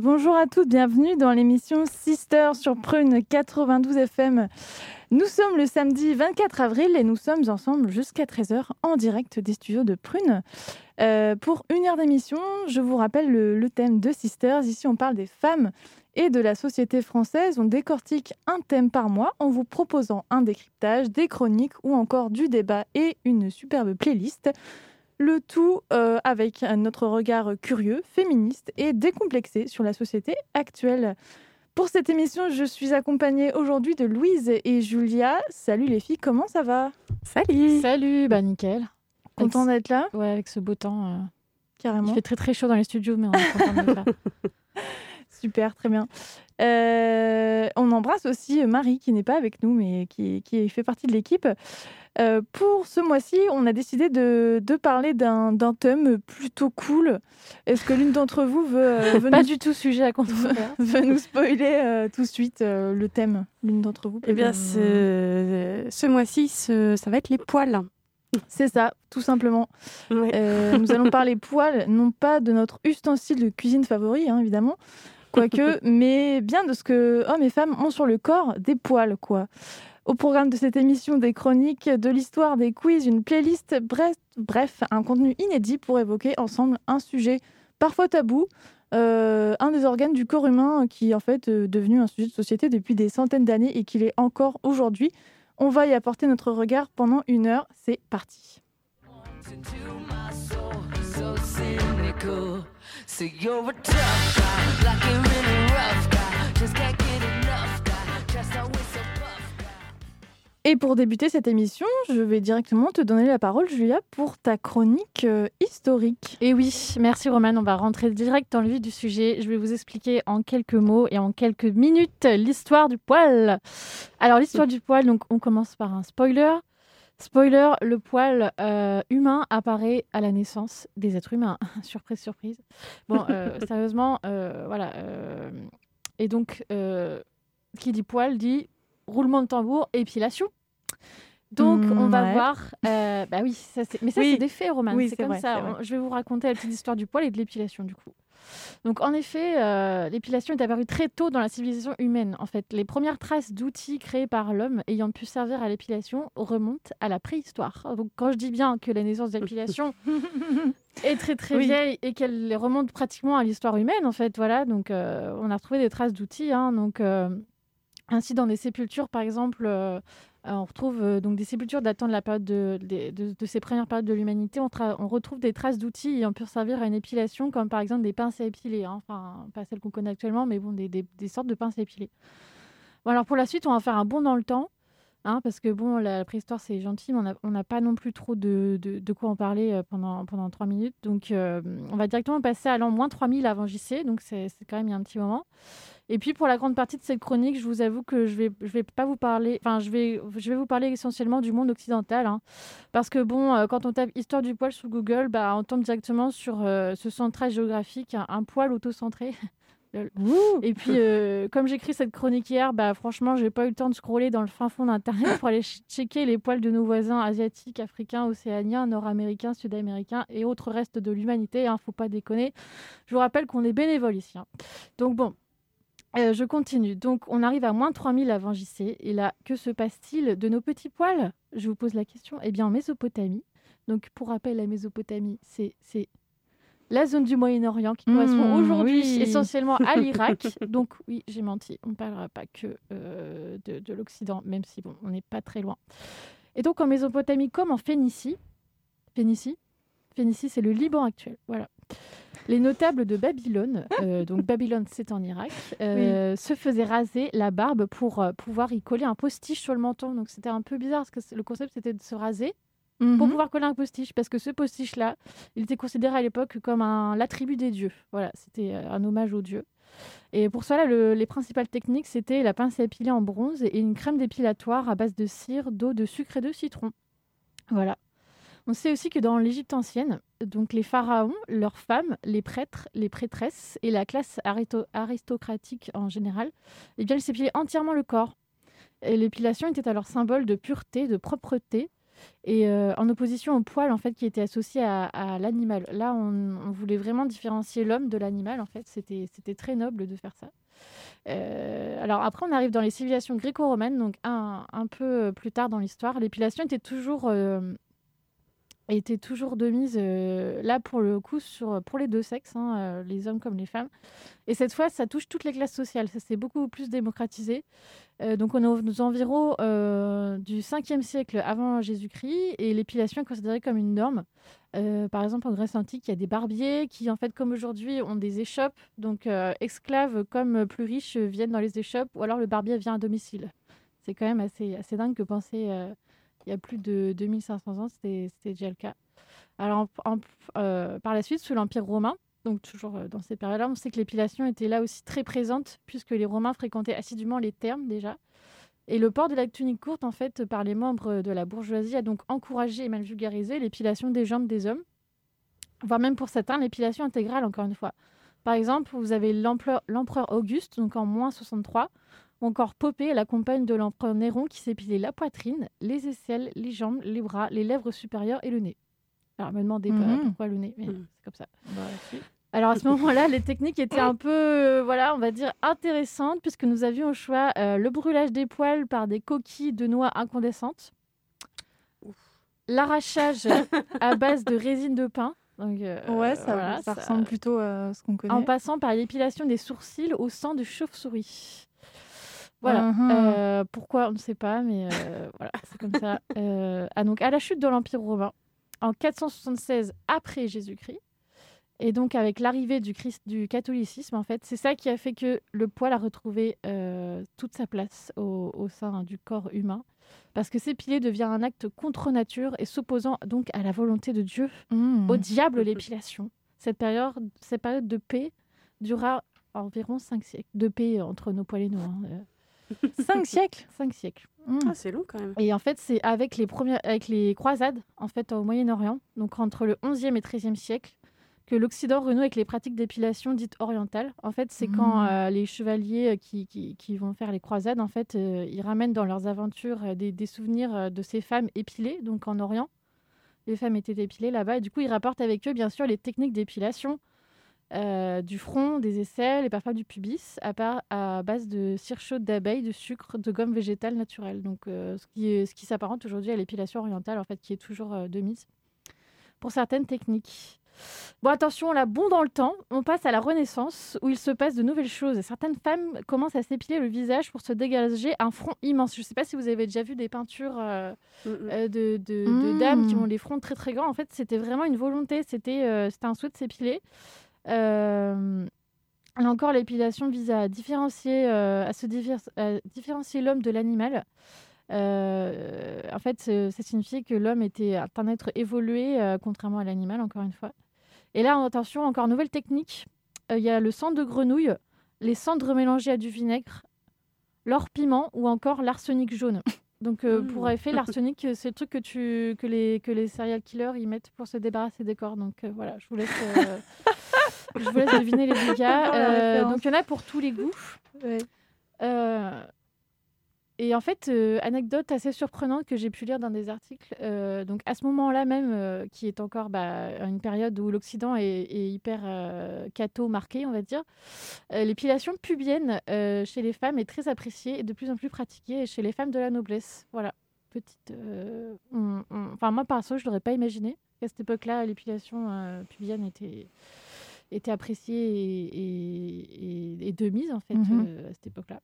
Bonjour à toutes, bienvenue dans l'émission Sister sur Prune 92 FM. Nous sommes le samedi 24 avril et nous sommes ensemble jusqu'à 13h en direct des studios de Prune. Euh, pour une heure d'émission, je vous rappelle le, le thème de Sisters. Ici, on parle des femmes et de la société française. On décortique un thème par mois en vous proposant un décryptage, des chroniques ou encore du débat et une superbe playlist. Le tout euh, avec notre regard curieux, féministe et décomplexé sur la société actuelle. Pour cette émission, je suis accompagnée aujourd'hui de Louise et Julia. Salut les filles, comment ça va? Salut Salut, bah nickel. Content d'être là? Ouais, avec ce beau temps. euh, Carrément. Il fait très très chaud dans les studios, mais on est content d'être là. Super, très bien. Euh, on embrasse aussi Marie qui n'est pas avec nous mais qui, qui fait partie de l'équipe. Euh, pour ce mois-ci, on a décidé de, de parler d'un d'un thème plutôt cool. Est-ce que l'une d'entre vous veut, euh, veut Pas nous, du tout sujet à veut nous spoiler euh, tout de suite euh, le thème L'une d'entre vous Eh bien, ce, ce mois-ci, ça va être les poils. c'est ça, tout simplement. Ouais. Euh, nous allons parler poils, non pas de notre ustensile de cuisine favori, hein, évidemment, quoique, mais bien de ce que hommes et femmes ont sur le corps, des poils, quoi. Au programme de cette émission, des chroniques, de l'histoire, des quiz, une playlist, bref, bref, un contenu inédit pour évoquer ensemble un sujet parfois tabou, euh, un des organes du corps humain qui est en fait euh, devenu un sujet de société depuis des centaines d'années et qu'il est encore aujourd'hui. On va y apporter notre regard pendant une heure. C'est parti. Et pour débuter cette émission, je vais directement te donner la parole, Julia, pour ta chronique euh, historique. Et oui, merci Romane. On va rentrer direct dans le vif du sujet. Je vais vous expliquer en quelques mots et en quelques minutes l'histoire du poil. Alors l'histoire du poil, donc on commence par un spoiler. Spoiler, le poil euh, humain apparaît à la naissance des êtres humains. surprise, surprise. Bon, euh, sérieusement, euh, voilà. et donc, qui dit poil dit roulement de tambour, épilation. Donc, on va ouais. voir. bah oui, ça, mais ça, Oui. c'est des faits, Roman. Oui, c'est comme vrai, ça. Je vais vous raconter la petite histoire du poil et de l'épilation, du coup. Donc, en effet, euh, l'épilation est apparue très tôt dans la civilisation humaine. En fait, les premières traces d'outils créés par l'homme ayant pu servir à l'épilation remontent à la préhistoire. Donc, quand je dis bien que la naissance de l'épilation est très très Oui. vieille et qu'elle remonte pratiquement à l'histoire humaine, en fait, voilà. Donc, euh, on a retrouvé des traces d'outils. hein. donc, euh, ainsi, dans des sépultures, par exemple. Euh, on retrouve euh, donc des sépultures datant de la période de, ces premières périodes de l'humanité. On, retrouve des traces d'outils ayant pu servir à une épilation, comme par exemple des pinces à épiler. hein. Enfin, pas celles qu'on connaît actuellement, mais bon, des, des- sortes de pinces à épiler. Bon, alors pour la suite, on va faire un bond dans le temps. hein, parce que bon, la préhistoire c'est gentil, mais on n'a pas non plus trop de, de- quoi en parler euh, pendant, pendant 3 minutes. Donc on va directement passer à l'an moins 3000 avant JC, donc c'est c'est quand même il y a un petit moment. Et puis pour la grande partie de cette chronique, je vous avoue que je vais je vais pas vous parler, enfin je vais je vais vous parler essentiellement du monde occidental, hein. parce que bon, euh, quand on tape histoire du poil sur Google, bah on tombe directement sur euh, ce centrage géographique, un, un poil auto-centré. Et puis euh, comme j'écris cette chronique hier, bah franchement j'ai pas eu le temps de scroller dans le fin fond d'internet pour aller ch- checker les poils de nos voisins asiatiques, africains, océaniens, nord-américains, sud-américains et autres restes de l'humanité. Hein, faut pas déconner. Je vous rappelle qu'on est bénévole ici. hein. Donc bon. Euh, je continue. Donc, on arrive à moins 3000 avant JC. Et là, que se passe-t-il de nos petits poils? Je vous pose la question. Eh bien, en Mésopotamie. Donc, pour rappel, la Mésopotamie, c'est la zone du Moyen-Orient qui correspond Mmh, aujourd'hui oui. essentiellement à l'Irak. Donc, oui, j'ai menti. On ne parlera pas que euh, de, de l'Occident, même si, bon, on n'est pas très loin. Et donc, en Mésopotamie, comme en Phénicie, Phénicie, Phénicie, c'est le Liban actuel. Voilà. Les notables de Babylone, euh, donc Babylone c'est en Irak, euh, se faisaient raser la barbe pour euh, pouvoir y coller un postiche sur le menton. Donc c'était un peu bizarre parce que le concept c'était de se raser pour Mhm. pouvoir coller un postiche, parce que ce postiche-là, il était considéré à l'époque comme un l'attribut des dieux. Voilà, c'était un hommage aux dieux. Et pour cela, le- les principales techniques, c'était la pince à épiler en bronze et une crème dépilatoire à base de cire, d'eau, de sucre et de citron. Voilà. On sait aussi que dans l'Égypte ancienne, donc les pharaons, leurs femmes, les prêtres, les prêtresses et la classe aristocratique en général, eh bien, ils s'épilaient entièrement le corps. L'épilation était alors symbole de pureté, de propreté, et euh, en opposition au poil en fait qui était associé à, l'animal. Là, on, voulait vraiment différencier l'homme de l'animal. En fait, c'était c'était très noble de faire ça. Euh, alors après, on arrive dans les civilisations gréco-romaines, donc un, un peu plus tard dans l'histoire. L'épilation était toujours euh, était toujours de mise euh, là pour le coup sur pour les deux sexes, hein, euh, les hommes comme les femmes. Et cette fois, ça touche toutes les classes sociales. Ça s'est beaucoup plus démocratisé. Euh, donc on est aux environs euh, du 5e siècle avant Jésus-Christ et l'épilation est considérée comme une norme. Euh, par exemple, en Grèce antique, il y a des barbiers qui, en fait, comme aujourd'hui, ont des échoppes. Donc, euh, esclaves comme plus riches viennent dans les échoppes ou alors le barbier vient à domicile. C'est quand même assez, assez dingue que penser euh, il y a plus de 2500 ans, c'était déjà le cas. Alors, euh, par la suite, sous l'Empire romain, donc toujours euh, dans ces périodes-là, on sait que l'épilation était là aussi très présente, puisque les Romains fréquentaient assidûment les thermes déjà. Et le port de la tunique courte, en fait, par les membres de la bourgeoisie, a donc encouragé et même vulgarisé l'épilation des jambes des hommes, voire même pour certains, l'épilation intégrale, encore une fois. Par exemple, vous avez l'empereur Auguste, donc en moins 63, ou encore Poppée, la compagne de l'empereur Néron, qui s'épilait la poitrine, les aisselles, les jambes, les bras, les lèvres supérieures et le nez. Alors, me demandez pas Mhm. pourquoi le nez, mais Mhm. c'est comme ça. Alors à ce moment-là, les techniques étaient un peu, euh, voilà, on va dire intéressantes puisque nous avions au choix euh, le brûlage des poils par des coquilles de noix incandescentes, l'arrachage à base de résine de pin, donc, euh, Ouais, ça, voilà, ça ça- ressemble plutôt à ce qu'on connaît. en passant par l'épilation des sourcils au sang de chauve-souris. Voilà. Euh, pourquoi, on ne sait pas, mais euh, voilà, c'est comme ça. Euh, ah, donc, à la chute de l'Empire romain, en 476 après Jésus-Christ, et donc avec l'arrivée du, Christ, du catholicisme, en fait, c'est ça qui a fait que le poil a retrouvé toute sa place au, au sein du corps humain. Parce que s'épiler devient un acte contre nature et s'opposant donc à la volonté de Dieu Mmh. au diable l'épilation. Cette période, cette période de paix dura environ 5 siècles. De paix entre nos poils et nous. Hein. Cinq siècles. cinq siècles. Mmh. Ah, c'est long quand même. Et en fait, c'est avec les, premières, avec les croisades en fait, au Moyen-Orient, donc entre le 11e et 13e siècle, que l'Occident renoue avec les pratiques d'épilation dites orientales. En fait, c'est quand Mhm. euh, les chevaliers euh, qui, qui, qui vont faire les croisades, en fait, euh, ils ramènent dans leurs aventures des, des souvenirs de ces femmes épilées, donc en Orient. Les femmes étaient épilées là-bas. Et du coup, ils rapportent avec eux, bien sûr, les techniques d'épilation euh, du front, des aisselles et parfois du pubis, à, part, à base de cire chaude d'abeille, de sucre, de gomme végétale naturelle. Donc, euh, ce qui, est- ce qui s'apparente aujourd'hui à l'épilation orientale, en fait, qui est toujours euh, de mise pour certaines techniques. Bon, attention, là, bon dans le temps, on passe à la Renaissance, où il se passe de nouvelles choses. Certaines femmes commencent à s'épiler le visage pour se dégager un front immense. Je ne sais pas si vous avez déjà vu des peintures euh, Mm, mm. de, de- de Mm. dames qui ont les fronts très très grands. En fait, c'était vraiment une volonté, c'était euh, c'était un souhait de s'épiler. Euh, Là encore, l'épilation vise à différencier, euh, à se à différencier l'homme de l'animal. Euh, en fait, ça signifiait que l'homme était un être évolué, euh, contrairement à l'animal, encore une fois. Et là, attention, encore nouvelle technique. Euh, Il y a le sang de grenouille, les cendres mélangées à du vinaigre, l'or piment ou encore l'arsenic jaune. Donc, pour effet, l'arsenic, c'est le truc que, tu, que, les, que les serial killers ils mettent pour se débarrasser des corps. Donc, voilà, je vous laisse, je vous laisse deviner les dégâts. La Euh, donc, il y en a pour tous les goûts. Euh, et en fait, euh, anecdote assez surprenante que j'ai pu lire dans des articles. donc à ce moment-là même, qui est encore bah, une période où l'Occident est, est hyper catho marqué, on va dire, l'épilation pubienne chez les femmes est très appréciée et de plus en plus pratiquée chez les femmes de la noblesse. Voilà, petite. on- on- Enfin moi perso, je l'aurais pas imaginé qu'à cette époque-là, l'épilation pubienne était était appréciée et, et- de mise en fait Mhm. euh, à cette époque-là.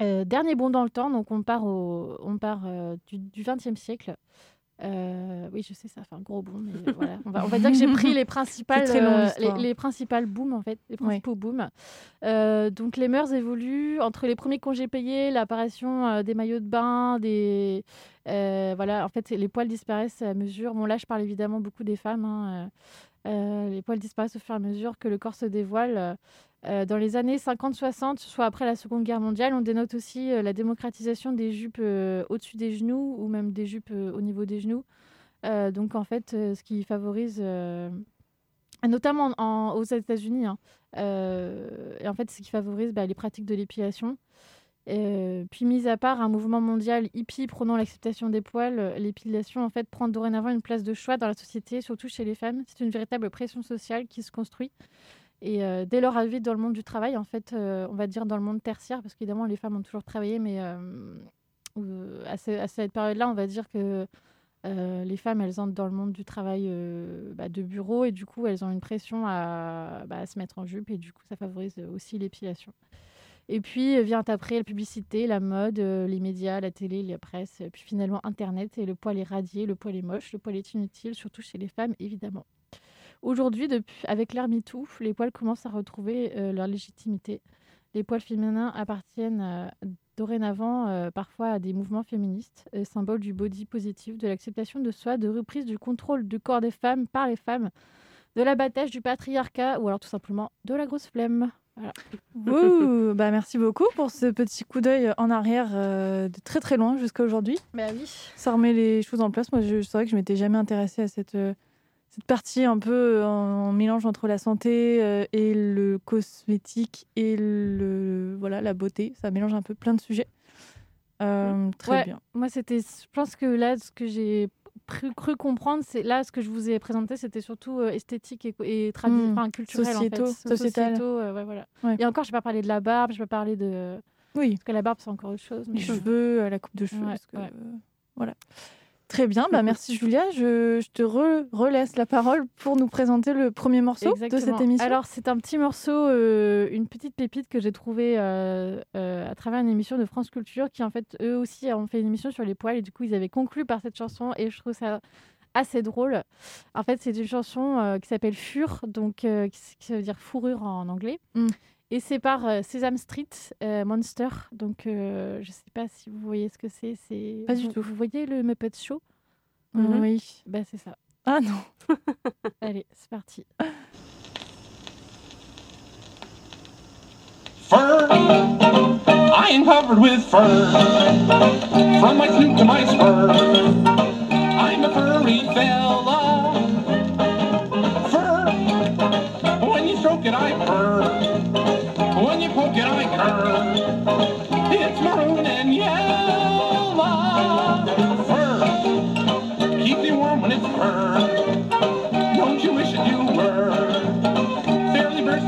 Euh, dernier bond dans le temps, donc on part, au, on part euh, du, XXe siècle oui, je sais, ça fait un gros boom. Mais voilà. on, va, on va dire que j'ai pris les principales, les, les principales booms, en fait, les principaux booms. Euh, donc, les mœurs évoluent entre les premiers congés payés, l'apparition des maillots de bain, des. voilà, en fait, les poils disparaissent à mesure. Bon, là, je parle évidemment beaucoup des femmes. hein, euh, les poils disparaissent au fur et à mesure que le corps se dévoile. Euh, dans les années 50-60, soit après la Seconde Guerre mondiale, on dénote aussi euh, la démocratisation des jupes au-dessus des genoux ou même des jupes au niveau des genoux. Donc en fait, ce qui favorise, notamment en- aux États-Unis, hein, et en fait, ce qui favorise bah, les pratiques de l'épilation. Euh, puis, mis à part un mouvement mondial hippie prônant l'acceptation des poils, euh, l'épilation en fait prend dorénavant une place de choix dans la société, surtout chez les femmes. C'est une véritable pression sociale qui se construit. Et euh, dès leur arrivée dans le monde du travail, en fait, euh, on va dire dans le monde tertiaire, parce qu'évidemment les femmes ont toujours travaillé, mais à, ce- à cette période-là, on va dire que les femmes, elles entrent dans le monde du travail bah, de bureau et du coup, elles ont une pression à, bah, à se mettre en jupe et du coup, ça favorise aussi l'épilation. Et puis euh, vient après la publicité, la mode, euh, les médias, la télé, la presse, et puis finalement Internet et le poil est radié, le poil est moche, le poil est inutile, surtout chez les femmes évidemment. Aujourd'hui, avec l'ère MeToo, les poils commencent à retrouver euh, leur légitimité. Les poils féminins appartiennent euh, dorénavant euh, parfois à des mouvements féministes, euh, symbole du body positif, de l'acceptation de soi, de reprise du contrôle du corps des femmes par les femmes, de l'abattage du patriarcat ou alors tout simplement de la grosse flemme. Ouh, bah merci beaucoup pour ce petit coup d'œil en arrière euh, de très très loin jusqu'à aujourd'hui. Bah oui. Ça remet les choses en place. Moi, je- c'est vrai que je m'étais jamais intéressée à cette, euh, cette partie un peu en, en mélange entre la santé euh, et le cosmétique et le voilà la beauté. Ça mélange un peu plein de sujets. Euh, très Ouais. bien. Moi, c'était, je pense que là, ce que j'ai cru, comprendre, c'est là, ce que je vous ai présenté, c'était surtout euh, esthétique et, et tradi- Mm. enfin, culturel, Sociétaux, en fait. sociétal. Sociétaux, euh, ouais, voilà. Ouais. Et encore, je vais pas parler de la barbe, je vais parler de... Oui, Parce que la barbe, c'est encore autre chose. les mais- cheveux, euh, la coupe de cheveux. Ouais, parce que, voilà. Très bien. Bah, merci Julia. Je, je te re- relaisse la parole pour nous présenter le premier morceau de cette émission. Alors, c'est un petit morceau, euh, une petite pépite que j'ai trouvée euh, euh, à travers une émission de France Culture qui, en fait, eux aussi ont fait une émission sur les poils et du coup, ils avaient conclu par cette chanson et je trouve ça assez drôle. En fait, c'est une chanson qui s'appelle Fur, donc qui veut dire fourrure en anglais. Mm. Et c'est par euh, Sesame Street euh, Monster. Donc, euh, je sais pas si vous voyez ce que c'est. c'est Pas du vous- tout. Vous voyez le Muppet Show? Mhm. Oui. Bah, c'est ça. Ah non. Allez, c'est parti. Fur. I am covered with fur. From my snoot to my spur. I'm a furry fella.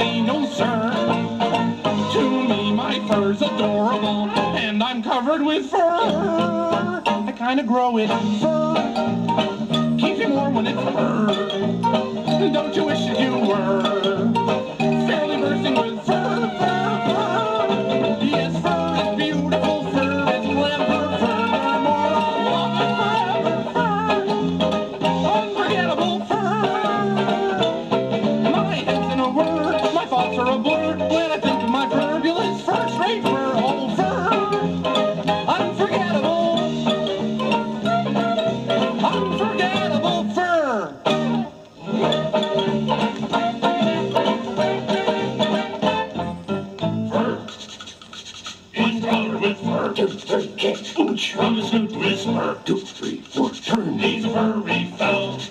say no, sir. To me, my fur's adorable, and I'm covered with fur. I kinda grow it fur. Keeps me warm when it's fur. Don't you wish that you were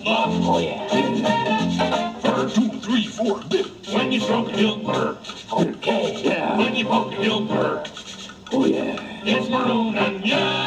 Oh yeah. Fur, two, three, four, bit. When you stroke it, he'll. Okay. Yeah. When you poke it, he'll. Oh yeah. It's maroon and yellow.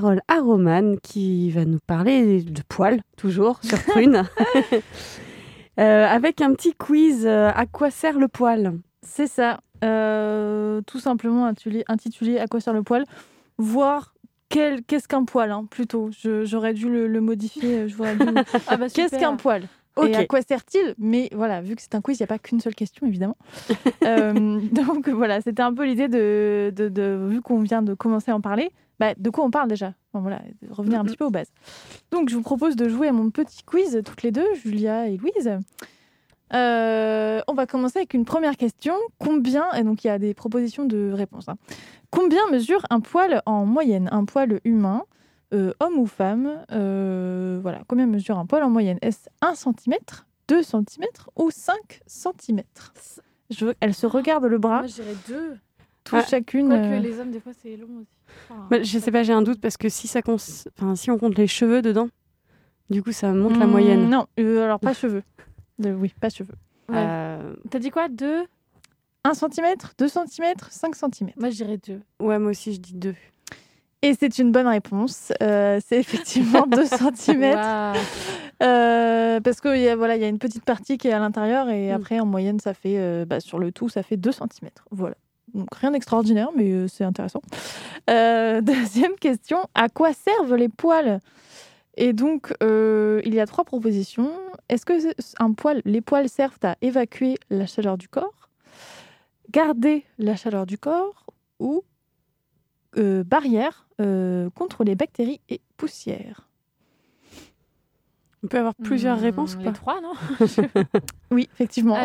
Parole à Romane qui va nous parler de poils, toujours sur prune, Euh, avec un petit quiz. euh, à quoi sert le poil? C'est ça. Euh, tout simplement intitulé, intitulé À quoi sert le poil Voir qu'est-ce qu'un poil, hein, plutôt. J'aurais dû le, le modifier. Dû- Ah bah, Qu'est-ce qu'un poil? Ok. Et à quoi sert-il? Mais voilà, vu que c'est un quiz, il n'y a pas qu'une seule question, évidemment. Euh, donc voilà, c'était un peu l'idée de, de, de- vu qu'on vient de commencer à en parler, bah, de quoi on parle déjà? Enfin, voilà, revenir un petit peu aux bases. Donc je vous propose de jouer à mon petit quiz toutes les deux, Julia et Louise. Euh, on va commencer avec une première question. Combien, et donc il y a des propositions de réponses, hein. combien mesure un poil en moyenne? Un poil humain, euh, homme ou femme euh, Voilà, combien mesure un poil en moyenne? Est-ce 1 cm, 2 cm ou 5 cm Je Elle se regarde le bras, Moi, je dirais deux. tout Ah, chacune. Quoique les hommes, des fois, c'est long aussi. Bah, Je sais pas, j'ai un doute parce que si, ça cons- enfin, si on compte les cheveux dedans, du coup, ça monte la hmm, moyenne. Non, euh, alors pas cheveux. De- oui, pas cheveux. Ouais. Euh, T'as dit quoi? Deux? 1 cm, 2 cm, 5 cm. Moi, je dirais deux. ouais, moi aussi, je dis deux. Et c'est une bonne réponse. Euh, c'est effectivement 2 cm. Euh, parce qu'il y, a- voilà, il y a une petite partie qui est à l'intérieur et Mm. après, en moyenne, ça fait, euh, bah, sur le tout, ça fait 2 cm. Voilà. Donc rien d'extraordinaire, mais euh, c'est intéressant. Euh, deuxième question, à quoi servent les poils? Et donc, euh, il y a trois propositions. Est-ce que les poils servent à évacuer la chaleur du corps, garder la chaleur du corps ou barrière contre les bactéries et poussières? On peut avoir plusieurs Hmm, réponses ou pas? trois, non? Oui, effectivement.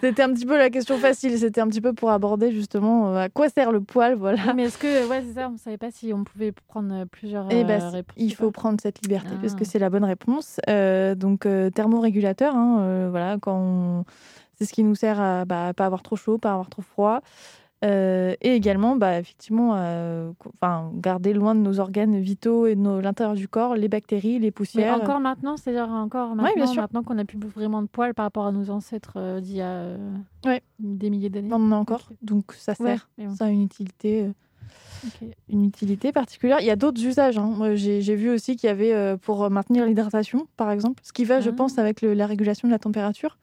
C'était- un petit peu la question facile. C'était un petit peu pour aborder justement euh, à quoi sert le poil, voilà. Mais est-ce que, ouais, c'est ça, on ne savait pas si on pouvait prendre euh, plusieurs Et euh, bah, réponses. il faut prendre cette liberté parce que Ah. c'est la bonne réponse. Euh, donc euh, thermorégulateur, hein, euh, voilà, quand on- c'est ce qui nous sert à bah, pas avoir trop chaud, pas avoir trop froid. Euh, et également, bah, effectivement, euh, enfin, garder loin de nos organes vitaux et de l'intérieur du corps les bactéries, les Mais poussières. encore maintenant, c'est-à-dire encore Ouais, maintenant, bien sûr. maintenant qu'on a plus vraiment de poils par rapport à nos ancêtres euh, d'il y a Ouais. des milliers d'années. On en a encore, donc ça sert. Ouais, mais bon, Ça a une utilité. une utilité particulière. Il y a d'autres usages. hein. J'ai vu aussi qu'il y avait pour maintenir l'hydratation, par exemple, ce qui va, je Ah. pense, avec le- la régulation de la température,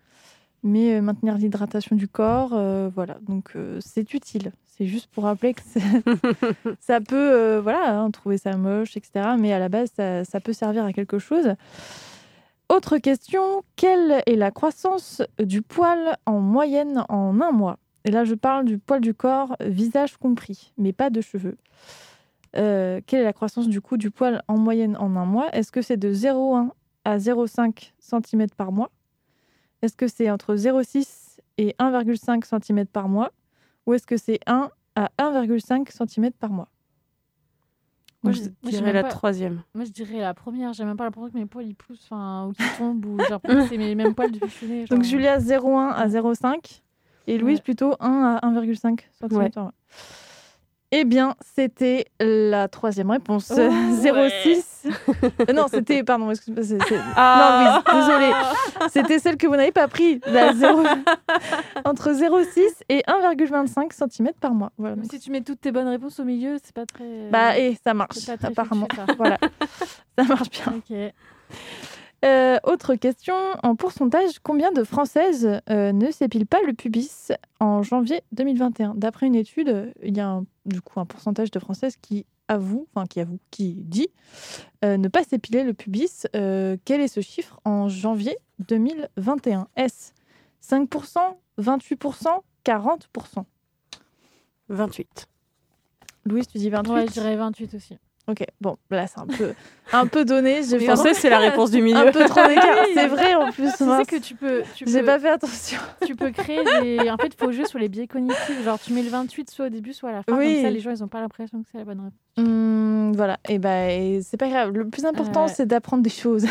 mais euh, maintenir l'hydratation du corps, euh, voilà. Donc euh, c'est utile. C'est juste pour rappeler que ça peut, voilà, hein, trouver ça moche, etc. Mais à la base, ça, ça peut servir à quelque chose. Autre question, quelle est la croissance du poil en moyenne en un mois? Et là, je parle du poil du corps, visage compris, mais pas de cheveux. Euh, quelle est la croissance du coup du poil en moyenne en un mois? Est-ce que c'est de 0,1 à 0,5 cm par mois? Est-ce que c'est entre 0,6 et 1,5 cm par mois Ou est-ce que c'est 1 à 1,5 cm par mois? Moi, je moi, dirais la pas- troisième. Moi, je dirais la première. J'ai même pas l'impression que mes poils ils poussent, enfin, ou qu'ils tombent, ou que c'est mes mêmes poils depuis que. Donc genre. Julia 0,1 à 0,5 et Louise Ouais. plutôt 1 à 1,5 cm. Ouais. Eh bien, c'était la troisième réponse. Oh, 0,6. Euh, non, c'était, pardon, excuse-moi. c'est- c'est- Ah. Non, Louise, désolée. C'était celle que vous n'avez pas pris. La 0... Entre 0,6 et 1,25 cm par mois. Voilà. Même donc- si tu mets toutes tes bonnes réponses au milieu, c'est pas très. Bah, et ça marche, apparemment. foutu. Voilà. ça marche bien. Ok. Euh, autre question, en pourcentage, combien de Françaises euh, ne s'épilent pas le pubis en janvier 2021 D'après une étude, euh, il y a un, du coup un pourcentage de Françaises qui avoue, enfin qui avoue, qui dit euh, ne pas s'épiler le pubis. Euh, quel est ce chiffre en janvier 2021 Est-ce 5%, 28%, 40% 28. Louise, tu dis 28 Ouais, je dirais 28 aussi. Ok, bon, là c'est un peu, un peu donné. J'ai Français, c'est la réponse du milieu. un peu trop d'écart. C'est vrai en plus. Tu sais que tu peux. Tu J'ai peux, pas fait attention. tu peux créer des. En fait, il faut jouer sur les biais cognitifs. Genre, tu mets le 28 soit au début, soit à la fin. Oui. Comme ça, les gens, ils ont pas l'impression que c'est la bonne réponse. Hum, voilà, et ben et c'est pas grave. Le plus important, Ouais. c'est d'apprendre des choses.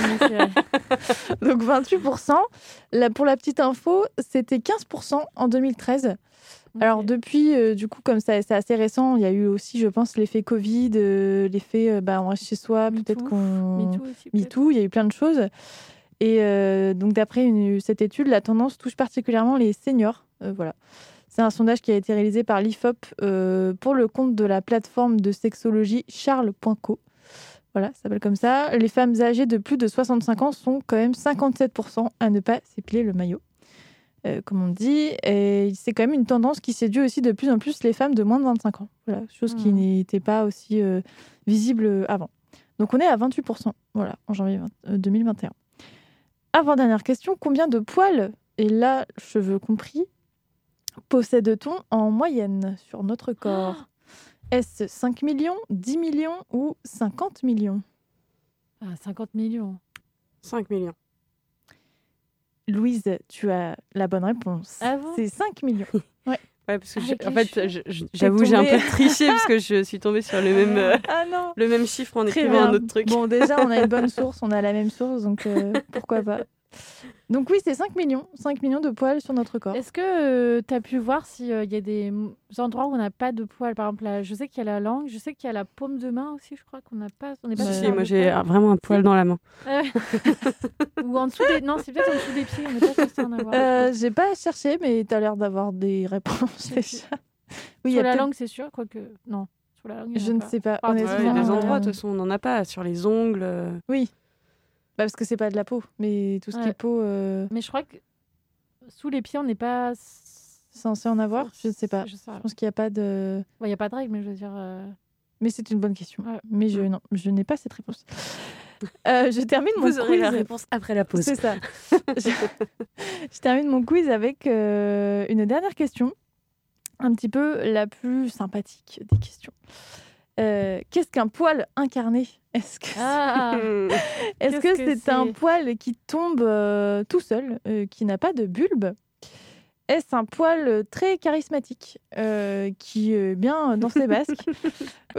Donc 28%. Là, pour la petite info, c'était 15% en 2013. Alors depuis, euh, du coup, comme ça, c'est assez récent, il y a eu aussi, je pense, l'effet Covid, euh, l'effet, euh, bah, on reste chez soi, peut-être qu'on... MeToo il y a eu plein de choses. Et donc, d'après cette étude, la tendance touche particulièrement les seniors. Voilà. C'est un sondage qui a été réalisé par l'IFOP pour le compte de la plateforme de sexologie charles.co. Voilà, ça s'appelle comme ça. Les femmes âgées de plus de 65 ans sont quand même 57% à ne pas s'épiler le maillot. Euh, comme on dit, et c'est quand même une tendance qui séduit aussi de plus en plus les femmes de moins de 25 ans. Voilà, chose qui Mhm. n'était pas aussi euh, visible avant. Donc on est à 28%, voilà, en janvier 20 euh, 2021. Avant-dernière question, combien de poils, et là, cheveux compris, possède-t-on en moyenne sur notre corps? Est-ce 5 millions, 10 millions ou 50 millions? Ah, 50 millions. 5 millions. Louise, tu as la bonne réponse. Ah bon C'est 5 millions. Ouais, parce que en fait, j'avoue, j'ai un peu triché parce que je suis tombée sur le même, euh, ah non le même chiffre en écrivant un autre truc. Bon, déjà, on a une bonne source, on a la même source, donc euh, pourquoi pas. Donc oui, c'est 5 millions. 5 millions de poils sur notre corps. Est-ce que tu as pu voir s'il y a des endroits où on n'a pas de poils? Par exemple, là, je sais qu'il y a la langue, je sais qu'il y a la paume de main aussi, je crois qu'on n'a pas. On n'est pas tous Si, avoir moi j'ai ah, vraiment un poil dans la main. Ouais. Ou en dessous des. Non, c'est peut-être en dessous des pieds, on n'est pas censé en avoir. Euh, J'ai pas cherché, mais tu as l'air d'avoir des réponses déjà. Oui, il y Sur a la langue, c'est sûr, quoique. Non, sur la langue. Je ne pas. sais pas, Ah, Ouais, honnêtement. il y a des euh, endroits, de toute façon, on n'en a pas. Sur les ongles. euh, Oui. Bah, parce que c'est pas de la peau, mais tout ce qui Ouais. est peau, euh, Mais je crois que sous les pieds, on n'est pas. censé en avoir. Je ne sais pas. Je sais pas. Je pense qu'il n'y a pas de. Il n'y a pas de règle, mais je veux dire. euh, Mais c'est une bonne question. Ouais. Mais je, non, je n'ai pas cette réponse. Euh, je termine mon Vous aurez la quiz. réponse après la pause. C'est ça. je, je termine mon quiz avec euh, une dernière question, un petit peu la plus sympathique des questions. Euh, Qu'est-ce qu'un poil incarné? Est-ce que Ah que que c'est un poil qui tombe euh, tout seul, euh, qui n'a pas de bulbe? Est-ce un poil très charismatique, euh, qui est bien dans ses basques?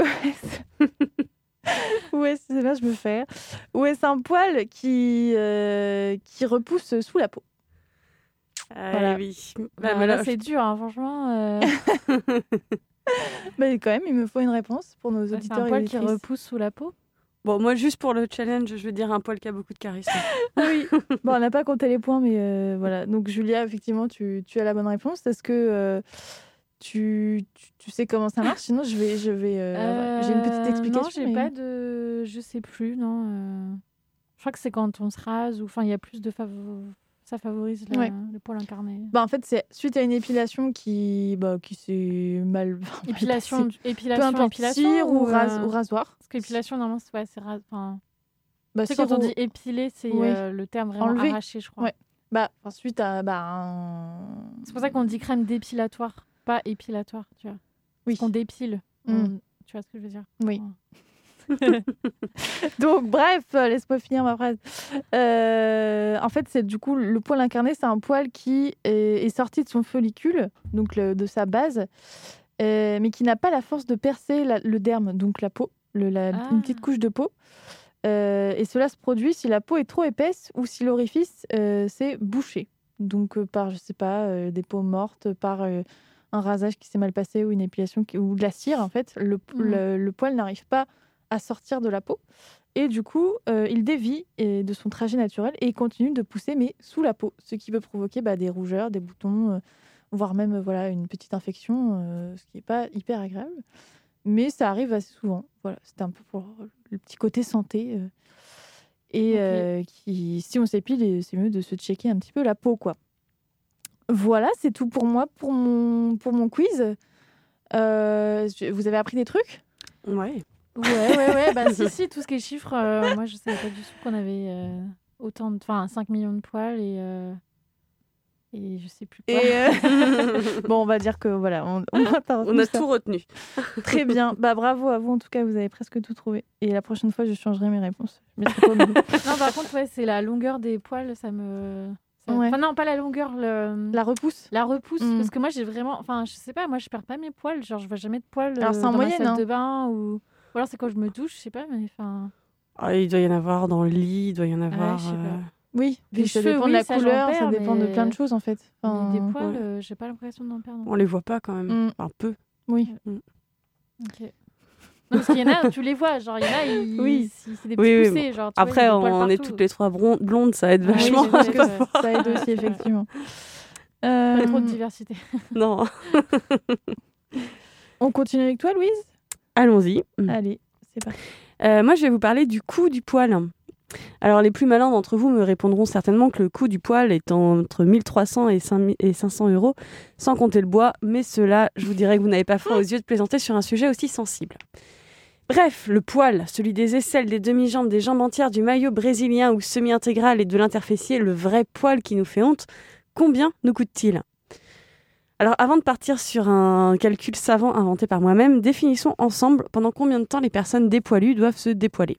Ou est-ce- là je me fais. Ou est-ce un poil qui, euh, qui repousse sous la peau? Ah, Voilà. oui. Bah, Bah, bah, c'est dur, hein, franchement. Mais quand même, il me faut une réponse pour nos c'est auditeurs un et poil qui repousse sous la peau. Bon, moi, juste pour le challenge, je vais dire un poil qui a beaucoup de charisme. Oui. Bon, on n'a pas compté les points, mais euh, voilà. Donc, Julia, effectivement, tu, tu as la bonne réponse. Est-ce que euh, tu, tu, tu sais comment ça marche? Sinon, je vais. Je vais euh, J'ai une petite explication. Non, j'ai mais- pas de. Je sais plus, non. euh, Je crois que c'est quand on se rase ou. Enfin, il y a plus de. favo- Ça favorise Ouais. le poil incarné. Bah, en fait, c'est suite à une épilation qui, bah, qui s'est mal. Épilation, épilation, importe, épilation cire ou, euh, ras- ou rasoir. Parce qu'épilation, normalement, c'est ouais, ras- enfin, Bah, quand on dit épiler, c'est Oui. euh, le terme vraiment Enlever. arraché, je crois. Ouais. Bah, enfin, suite à. Bah, un- C'est pour ça qu'on dit crème dépilatoire, pas épilatoire, tu vois. Oui. Qu'on dépile. Mm. on- Tu vois ce que je veux dire? Oui. Ouais. Donc, bref, euh, laisse-moi finir ma phrase. Euh, en fait, c'est du coup le poil incarné, c'est un poil qui est, est sorti de son follicule, donc le- de sa base, euh, mais qui n'a pas la force de percer la- le derme, donc la peau, le- la- Ah. une petite couche de peau. Euh, et cela se produit si la peau est trop épaisse ou si l'orifice s'est bouché. Donc, par, je sais pas, des peaux mortes, par un rasage qui s'est mal passé ou une épilation qui- ou de la cire, en fait, le, le- le poil n'arrive pas à sortir de la peau. Et du coup, euh, il dévie et, de son trajet naturel et il continue de pousser, mais sous la peau, ce qui peut provoquer bah, des rougeurs, des boutons, euh, voire même euh, voilà, une petite infection, euh, ce qui n'est pas hyper agréable. Mais ça arrive assez souvent. Voilà, c'était un peu pour le petit côté santé. et qui, si on s'épile, c'est mieux de se checker un petit peu la peau, quoi. Voilà, c'est tout pour moi, pour mon, pour mon quiz. Vous avez appris des trucs? Ouais. Ouais, ouais, ouais. Bah, si, si, tout ce qui est chiffres, euh, moi, je savais pas du tout qu'on avait euh, autant de. Enfin, 5 millions de poils et. euh, Et je sais plus quoi. Et euh, bon, on va dire que voilà, on, on a, pas On retenu a ça. tout retenu. Très bien. Bah bravo à vous en tout cas, vous avez presque tout trouvé. Et la prochaine fois, je changerai mes réponses. Je mettrai pas au milieu. Non, par contre, ouais, c'est la longueur des poils, ça me. ça- Ouais. Enfin, non, pas la longueur, le... la... La repousse. repousse. Mm. Parce que moi, j'ai vraiment. Enfin, je sais pas, moi, je perds pas mes poils. Genre, je vois jamais de poils Alors, euh, c'est en dans moyenne, ma salle hein. de bain ou. Ou alors, c'est quand je me douche, je sais pas, mais enfin. Ah, il doit y en avoir dans le lit, il doit y en avoir. euh, Oui, Les puis ça cheveux, dépend oui, de la ça, couleur, ça dépend de plein de choses en fait. Enfin, des poils, ouais. euh, j'ai pas l'impression d'en perdre. On les voit pas quand même. mm, Un peu. oui. Ok. Non, parce qu'il y en a, tu les vois, genre, il y en a, ils... Oui. c'est c'est des petits oui, poussés, genre, tu Après, on, est toutes les trois blondes, ça aide Ah oui, vachement. vrai. ça aide aussi effectivement. Euh, Pas trop de diversité. Non. on continue avec toi, Louise? Allons-y. Allez, c'est parti. Euh, moi, je vais vous parler du coût du poil. Alors, les plus malins d'entre vous me répondront certainement que le coût du poil est entre 1300 et 5000 et 500 euros, sans compter le bois, mais cela, je vous dirais que vous n'avez pas froid aux yeux de plaisanter sur un sujet aussi sensible. Bref, le poil, celui des aisselles, des demi-jambes, des jambes entières, du maillot brésilien ou semi-intégral et de l'interfessier, le vrai poil qui nous fait honte, combien nous coûte-t-il? Alors, avant de partir sur un calcul savant inventé par moi-même, définissons ensemble pendant combien de temps les personnes dépoilues doivent se dépoiler.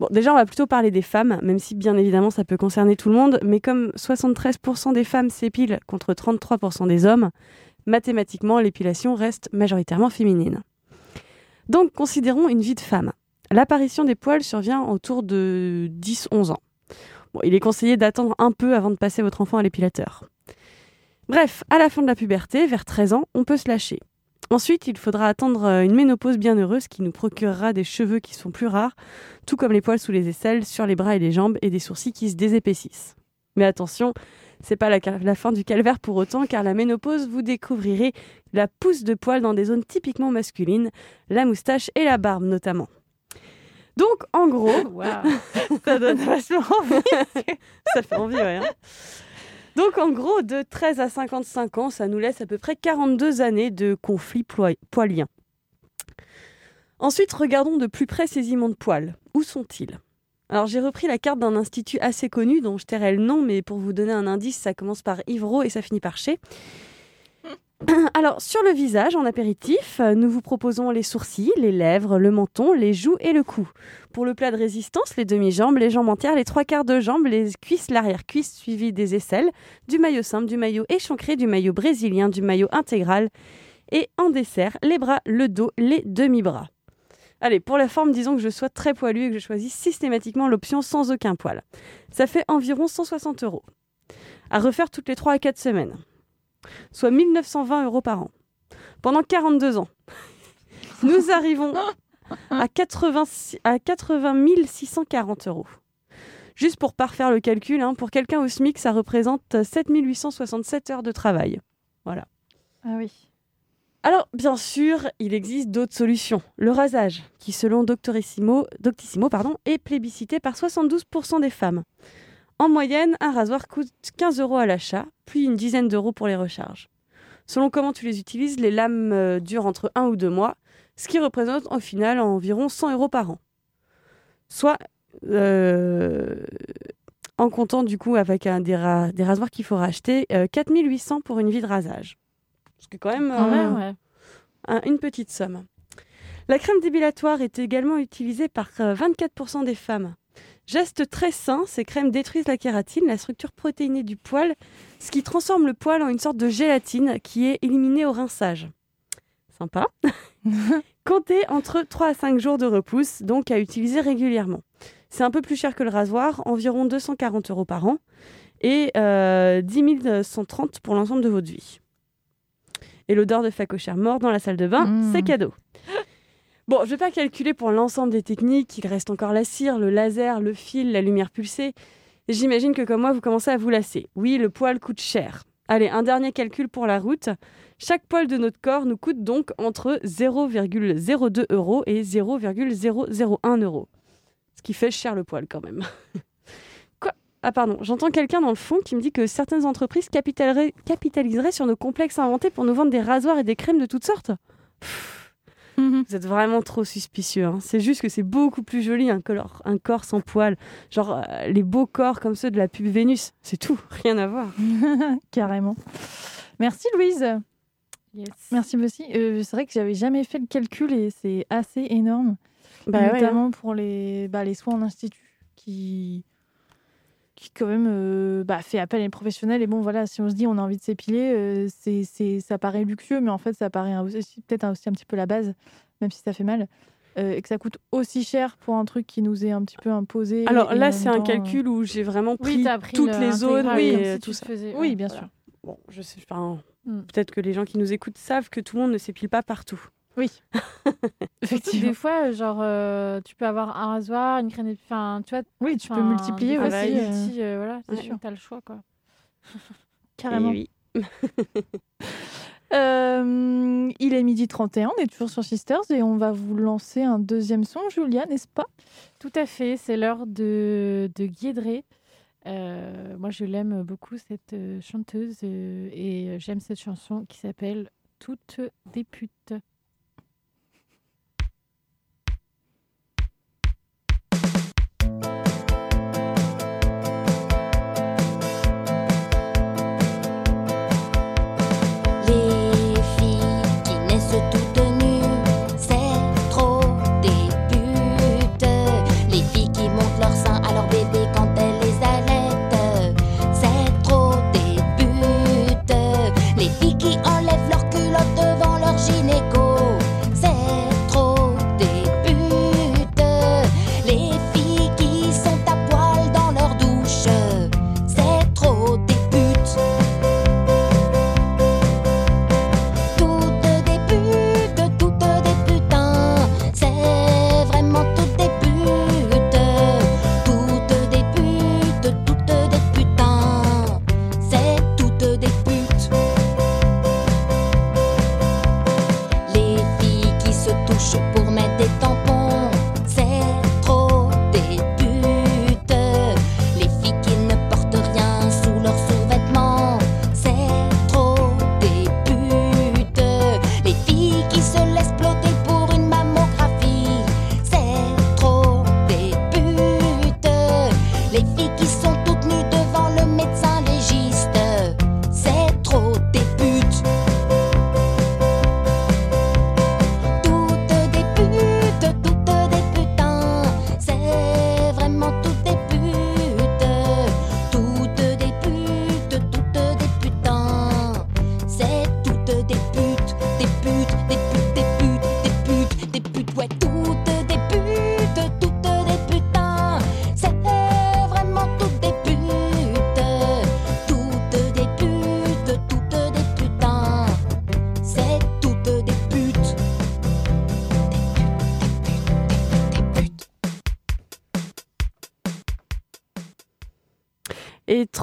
Bon, déjà, on va plutôt parler des femmes, même si bien évidemment ça peut concerner tout le monde, mais comme 73% des femmes s'épilent contre 33% des hommes, mathématiquement, l'épilation reste majoritairement féminine. Donc, considérons une vie de femme. L'apparition des poils survient autour de 10-11 ans. Bon, il est conseillé d'attendre un peu avant de passer votre enfant à l'épilateur. Bref, à la fin de la puberté, vers 13 ans, on peut se lâcher. Ensuite, il faudra attendre euh, une ménopause bien heureuse qui nous procurera des cheveux qui sont plus rares, tout comme les poils sous les aisselles, sur les bras et les jambes, et des sourcils qui se désépaississent. Mais attention, c'est pas la, la fin du calvaire pour autant, car la ménopause, vous découvrirez la pousse de poils dans des zones typiquement masculines, la moustache et la barbe notamment. Donc, en gros, Waouh. Ça donne vachement envie. ça fait envie, ouais. hein. Donc, en gros, de 13 à 55 ans, ça nous laisse à peu près 42 années de conflit ploi- poilien. Ensuite, regardons de plus près ces immondes poils. Où sont-ils? Alors, j'ai repris la carte d'un institut assez connu dont je tairai le nom, mais pour vous donner un indice, ça commence par Ivro et ça finit par Chez. Alors, sur le visage, en apéritif, euh, nous vous proposons les sourcils, les lèvres, le menton, les joues et le cou. Pour le plat de résistance, les demi-jambes, les jambes entières, les trois quarts de jambes, les cuisses, l'arrière-cuisse suivi des aisselles, du maillot simple, du maillot échancré, du maillot brésilien, du maillot intégral et en dessert, les bras, le dos, les demi-bras. Allez, pour la forme, disons que je sois très poilu et que je choisis systématiquement l'option sans aucun poil. Ça fait environ 160 euros. À refaire toutes les 3 à 4 semaines. Soit 1920 euros par an. Pendant 42 ans. Nous arrivons à 80, à 80 640 euros. Juste pour parfaire le calcul, hein, pour quelqu'un au SMIC, ça représente 7867 heures de travail. Ah oui. Alors, bien sûr, il existe d'autres solutions. Le rasage, qui selon Doctissimo pardon, est plébiscité par 72% des femmes. En moyenne, un rasoir coûte 15 euros à l'achat, puis une dizaine d'euros pour les recharges. Selon comment tu les utilises, les lames euh, durent entre 1 ou 2 mois, ce qui représente au final environ 100 euros par an. Soit, euh, en comptant du coup avec un, des, ra- des rasoirs qu'il faut racheter, euh, 4800 pour une vie de rasage. Ce qui est quand même... Quand euh, ouais. un- une petite somme. La crème dépilatoire est également utilisée par euh, 24% des femmes. Geste très sain, ces crèmes détruisent la kératine, la structure protéinée du poil, ce qui transforme le poil en une sorte de gélatine qui est éliminée au rinçage. Sympa. Comptez entre 3 à 5 jours de repousse, donc à utiliser régulièrement. C'est un peu plus cher que le rasoir, environ 240 euros par an, et euh, 10 130 pour l'ensemble de votre vie. Et l'odeur de facochère mort dans la salle de bain, Mmh. c'est cadeau. Bon, je ne vais pas calculer pour l'ensemble des techniques, il reste encore la cire, le laser, le fil, la lumière pulsée. J'imagine que comme moi, vous commencez à vous lasser. Oui, le poil coûte cher. Allez, un dernier calcul pour la route. Chaque poil de notre corps nous coûte donc entre 0,02 euros et 0,001 euros. Ce qui fait cher le poil quand même. Quoi? Ah pardon, j'entends quelqu'un dans le fond qui me dit que certaines entreprises capitaliseraient, sur nos complexes inventés pour nous vendre des rasoirs et des crèmes de toutes sortes? Vous êtes vraiment trop suspicieux. hein. C'est juste que c'est beaucoup plus joli un corps, un corps sans poils. Genre euh, les beaux corps comme ceux de la pub Vénus. C'est tout, rien à voir. Carrément. Merci Louise. Yes. Merci aussi. Euh, c'est vrai que j'avais jamais fait le calcul et c'est assez énorme. Bah ouais, hein. notamment pour les, bah, les soins en institut qui, qui quand même euh, bah, fait appel à les professionnels. Et bon, voilà, si on se dit on a envie de s'épiler, euh, c'est, c'est, ça paraît luxueux, mais en fait, ça paraît aussi- peut-être aussi un petit peu la base, même si ça fait mal. euh, et que ça coûte aussi cher pour un truc qui nous est un petit peu imposé. Alors là, c'est un euh, calcul où j'ai vraiment pris Oui, t'as pris toutes le les zones. Oui, si tout ça. faisais- Oui, ouais, bien voilà. sûr. Bon, je sais pas. Mm. Peut-être que les gens qui nous écoutent savent que tout le monde ne s'épile pas partout. Oui. Effectivement. Des fois, genre, euh, tu peux avoir un rasoir, une crème, enfin, tu vois. Oui, tu peux multiplier aussi. fois, euh, euh, voilà, c'est sûr. T'as le choix, quoi. carrément. Et oui. Euh, il est midi 31, on est toujours sur Sisters et on va vous lancer un deuxième son, Julia, n'est-ce pas? Tout à fait, c'est l'heure de, de Guédré. Euh, moi, je l'aime beaucoup, cette euh, chanteuse, euh, et j'aime cette chanson qui s'appelle Toutes des putes.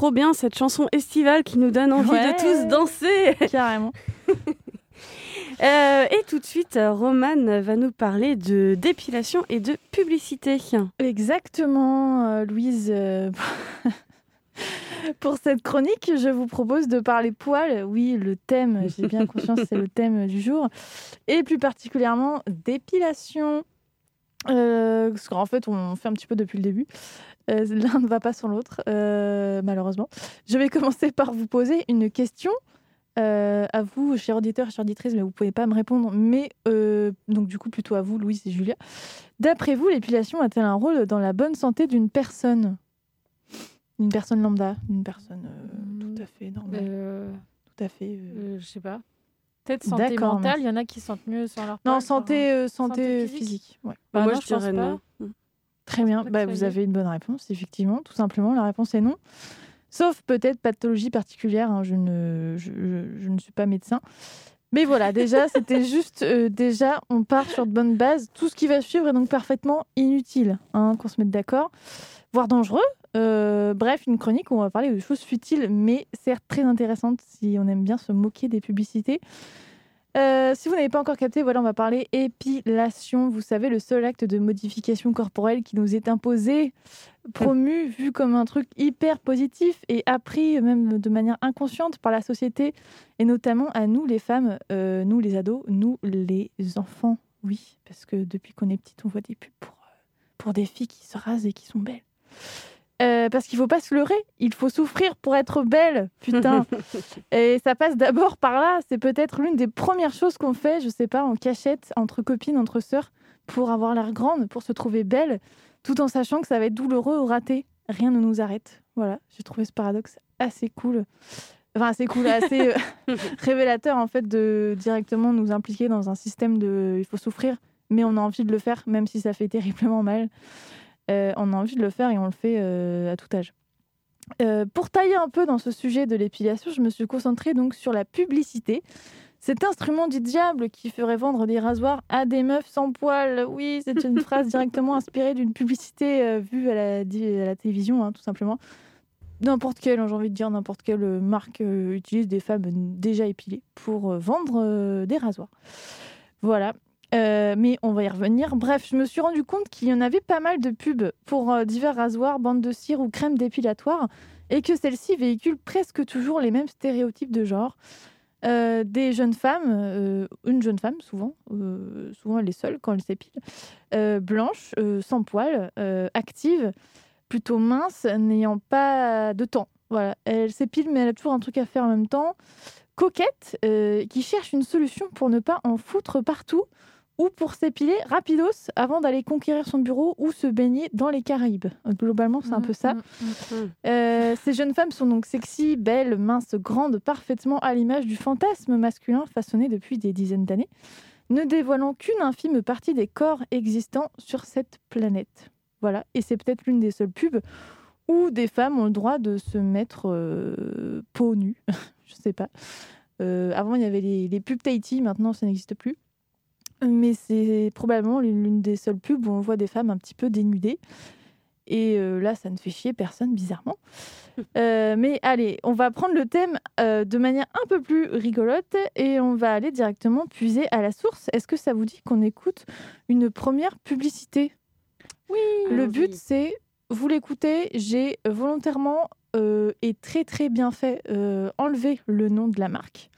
Trop bien cette chanson estivale qui nous donne envie Ouais. de tous danser. Carrément. Euh, et tout de suite, Romane va nous parler de dépilation et de publicité. Exactement, euh, Louise. euh, Pour cette chronique, je vous propose de parler poils. Oui, le thème, j'ai bien conscience, c'est le thème du jour. Et plus particulièrement d'épilation. Parce qu'en fait, on fait un petit peu depuis le début. Euh, L'un ne va pas sans l'autre, euh, malheureusement. Je vais commencer par vous poser une question. euh, à vous, chers auditeurs, chères auditrices, mais vous pouvez pas me répondre. Mais euh, donc du coup, plutôt à vous, Louise et Julia. D'après vous, l'épilation a-t-elle un rôle dans la bonne santé d'une personne? Une personne lambda, une personne euh, tout à fait normale, Euh, tout à fait. euh, euh, je sais pas. Peut-être santé D'accord, mentale, il y en a qui sentent mieux sans leur Non, santé, euh, santé, santé physique. physique. ouais. Bah Moi, non, je je pense dirais pas. non. Très bien. Bah, vous avez une bonne réponse, effectivement, tout simplement. La réponse est non. Sauf peut-être pathologie particulière. hein, Je, ne, je, je- je ne suis pas médecin. Mais voilà, déjà, c'était juste. euh, déjà, on part sur de bonnes bases. Tout ce qui va suivre est donc parfaitement inutile, hein, qu'on se mette d'accord, voire dangereux. Euh, bref, une chronique où on va parler de choses futiles, mais certes très intéressantes si on aime bien se moquer des publicités. Euh, si vous n'avez pas encore capté, voilà, on va parler épilation. Vous savez, le seul acte de modification corporelle qui nous est imposé, promu, vu comme un truc hyper positif et appris même de manière inconsciente par la société et notamment à nous les femmes, euh, nous les ados, nous les enfants. Oui, parce que depuis qu'on est petite, on voit des pubs pour, euh, pour des filles qui se rasent et qui sont belles. Euh, parce qu'il faut pas se leurrer, il faut souffrir pour être belle, putain. Et ça passe d'abord par là. C'est peut-être l'une des premières choses qu'on fait, je sais pas, en cachette, entre copines, entre sœurs, pour avoir l'air grande, pour se trouver belle, tout en sachant que ça va être douloureux ou raté. Rien ne nous arrête. Voilà, j'ai trouvé ce paradoxe assez cool. Enfin, assez cool, assez euh, révélateur en fait de directement nous impliquer dans un système de il faut souffrir, mais on a envie de le faire, même si ça fait terriblement mal. Euh, on a envie de le faire et on le fait euh, à tout âge. Euh, pour tailler un peu dans ce sujet de l'épilation, je me suis concentrée donc sur la publicité. Cet instrument du diable qui ferait vendre des rasoirs à des meufs sans poils. Oui, c'est une phrase directement inspirée d'une publicité vue à la, di- à la télévision, hein, tout simplement. n'importe quelle, hein, j'ai envie de dire n'importe quelle marque utilise des femmes déjà épilées pour vendre des rasoirs. Voilà. Euh, mais on va y revenir. Bref, je me suis rendu compte qu'il y en avait pas mal de pubs pour euh, divers rasoirs, bandes de cire ou crèmes dépilatoire, et que celles-ci véhiculent presque toujours les mêmes stéréotypes de genre. Euh, des jeunes femmes, une jeune femme souvent, souvent elle est seule quand elle s'épile, blanche, sans poils, active, plutôt mince, n'ayant pas de temps. Voilà, elle s'épile mais elle a toujours un truc à faire en même temps. Coquette, qui cherche une solution pour ne pas en foutre partout ou pour s'épiler rapidos avant d'aller conquérir son bureau ou se baigner dans les Caraïbes. Globalement, c'est un peu ça. Mm, mm. Euh, ces jeunes femmes sont donc sexy, belles, minces, grandes, parfaitement à l'image du fantasme masculin façonné depuis des dizaines d'années, ne dévoilant qu'une infime partie des corps existants sur cette planète. Voilà, et c'est peut-être l'une des seules pubs où des femmes ont le droit de se mettre euh, peau nue. Je sais pas. Euh, avant, il y avait les, les pubs Tahiti, maintenant ça n'existe plus. Mais c'est probablement l'une des seules pubs où on voit des femmes un petit peu dénudées. Et euh, là, ça ne fait chier personne, bizarrement. Euh, mais allez, on va prendre le thème euh, de manière un peu plus rigolote et on va aller directement puiser à la source. Est-ce que ça vous dit qu'on écoute une première publicité? Oui. Le but, c'est, vous l'écoutez, j'ai volontairement et très très bien fait enlever le nom de la marque.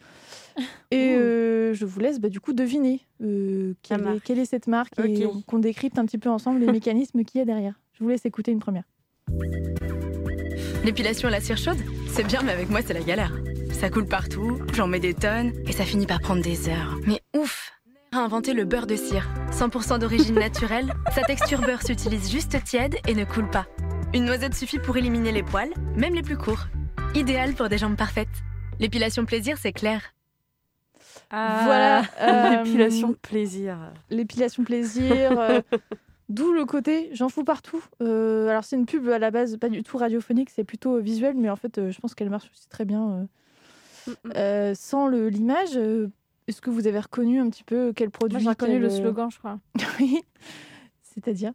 Et euh, je vous laisse bah, du coup deviner euh, quelle, est, marque. quelle est cette marque et qu'on décrypte un petit peu ensemble les mécanismes qu'il y a derrière. Je vous laisse écouter une première. L'épilation à la cire chaude, c'est bien, mais avec moi, c'est la galère. Ça coule partout, j'en mets des tonnes, et ça finit par prendre des heures. Mais ouf a inventé le beurre de cire. 100% d'origine naturelle, sa texture beurre s'utilise juste tiède et ne coule pas. Une noisette suffit pour éliminer les poils, même les plus courts. Idéal pour des jambes parfaites. L'épilation plaisir, c'est clair. Ah. Voilà. euh, L'épilation plaisir. L'épilation plaisir. euh, D'où le côté j'en fous partout. Euh, alors c'est une pub à la base pas du tout radiophonique, c'est plutôt visuel, mais en fait euh, je pense qu'elle marche aussi très bien euh, Mm, mm. euh, sans l'image. euh, Est-ce que vous avez reconnu un petit peu quel produit Moi, j'ai reconnu quel, le slogan, je crois. Oui. C'est-à-dire?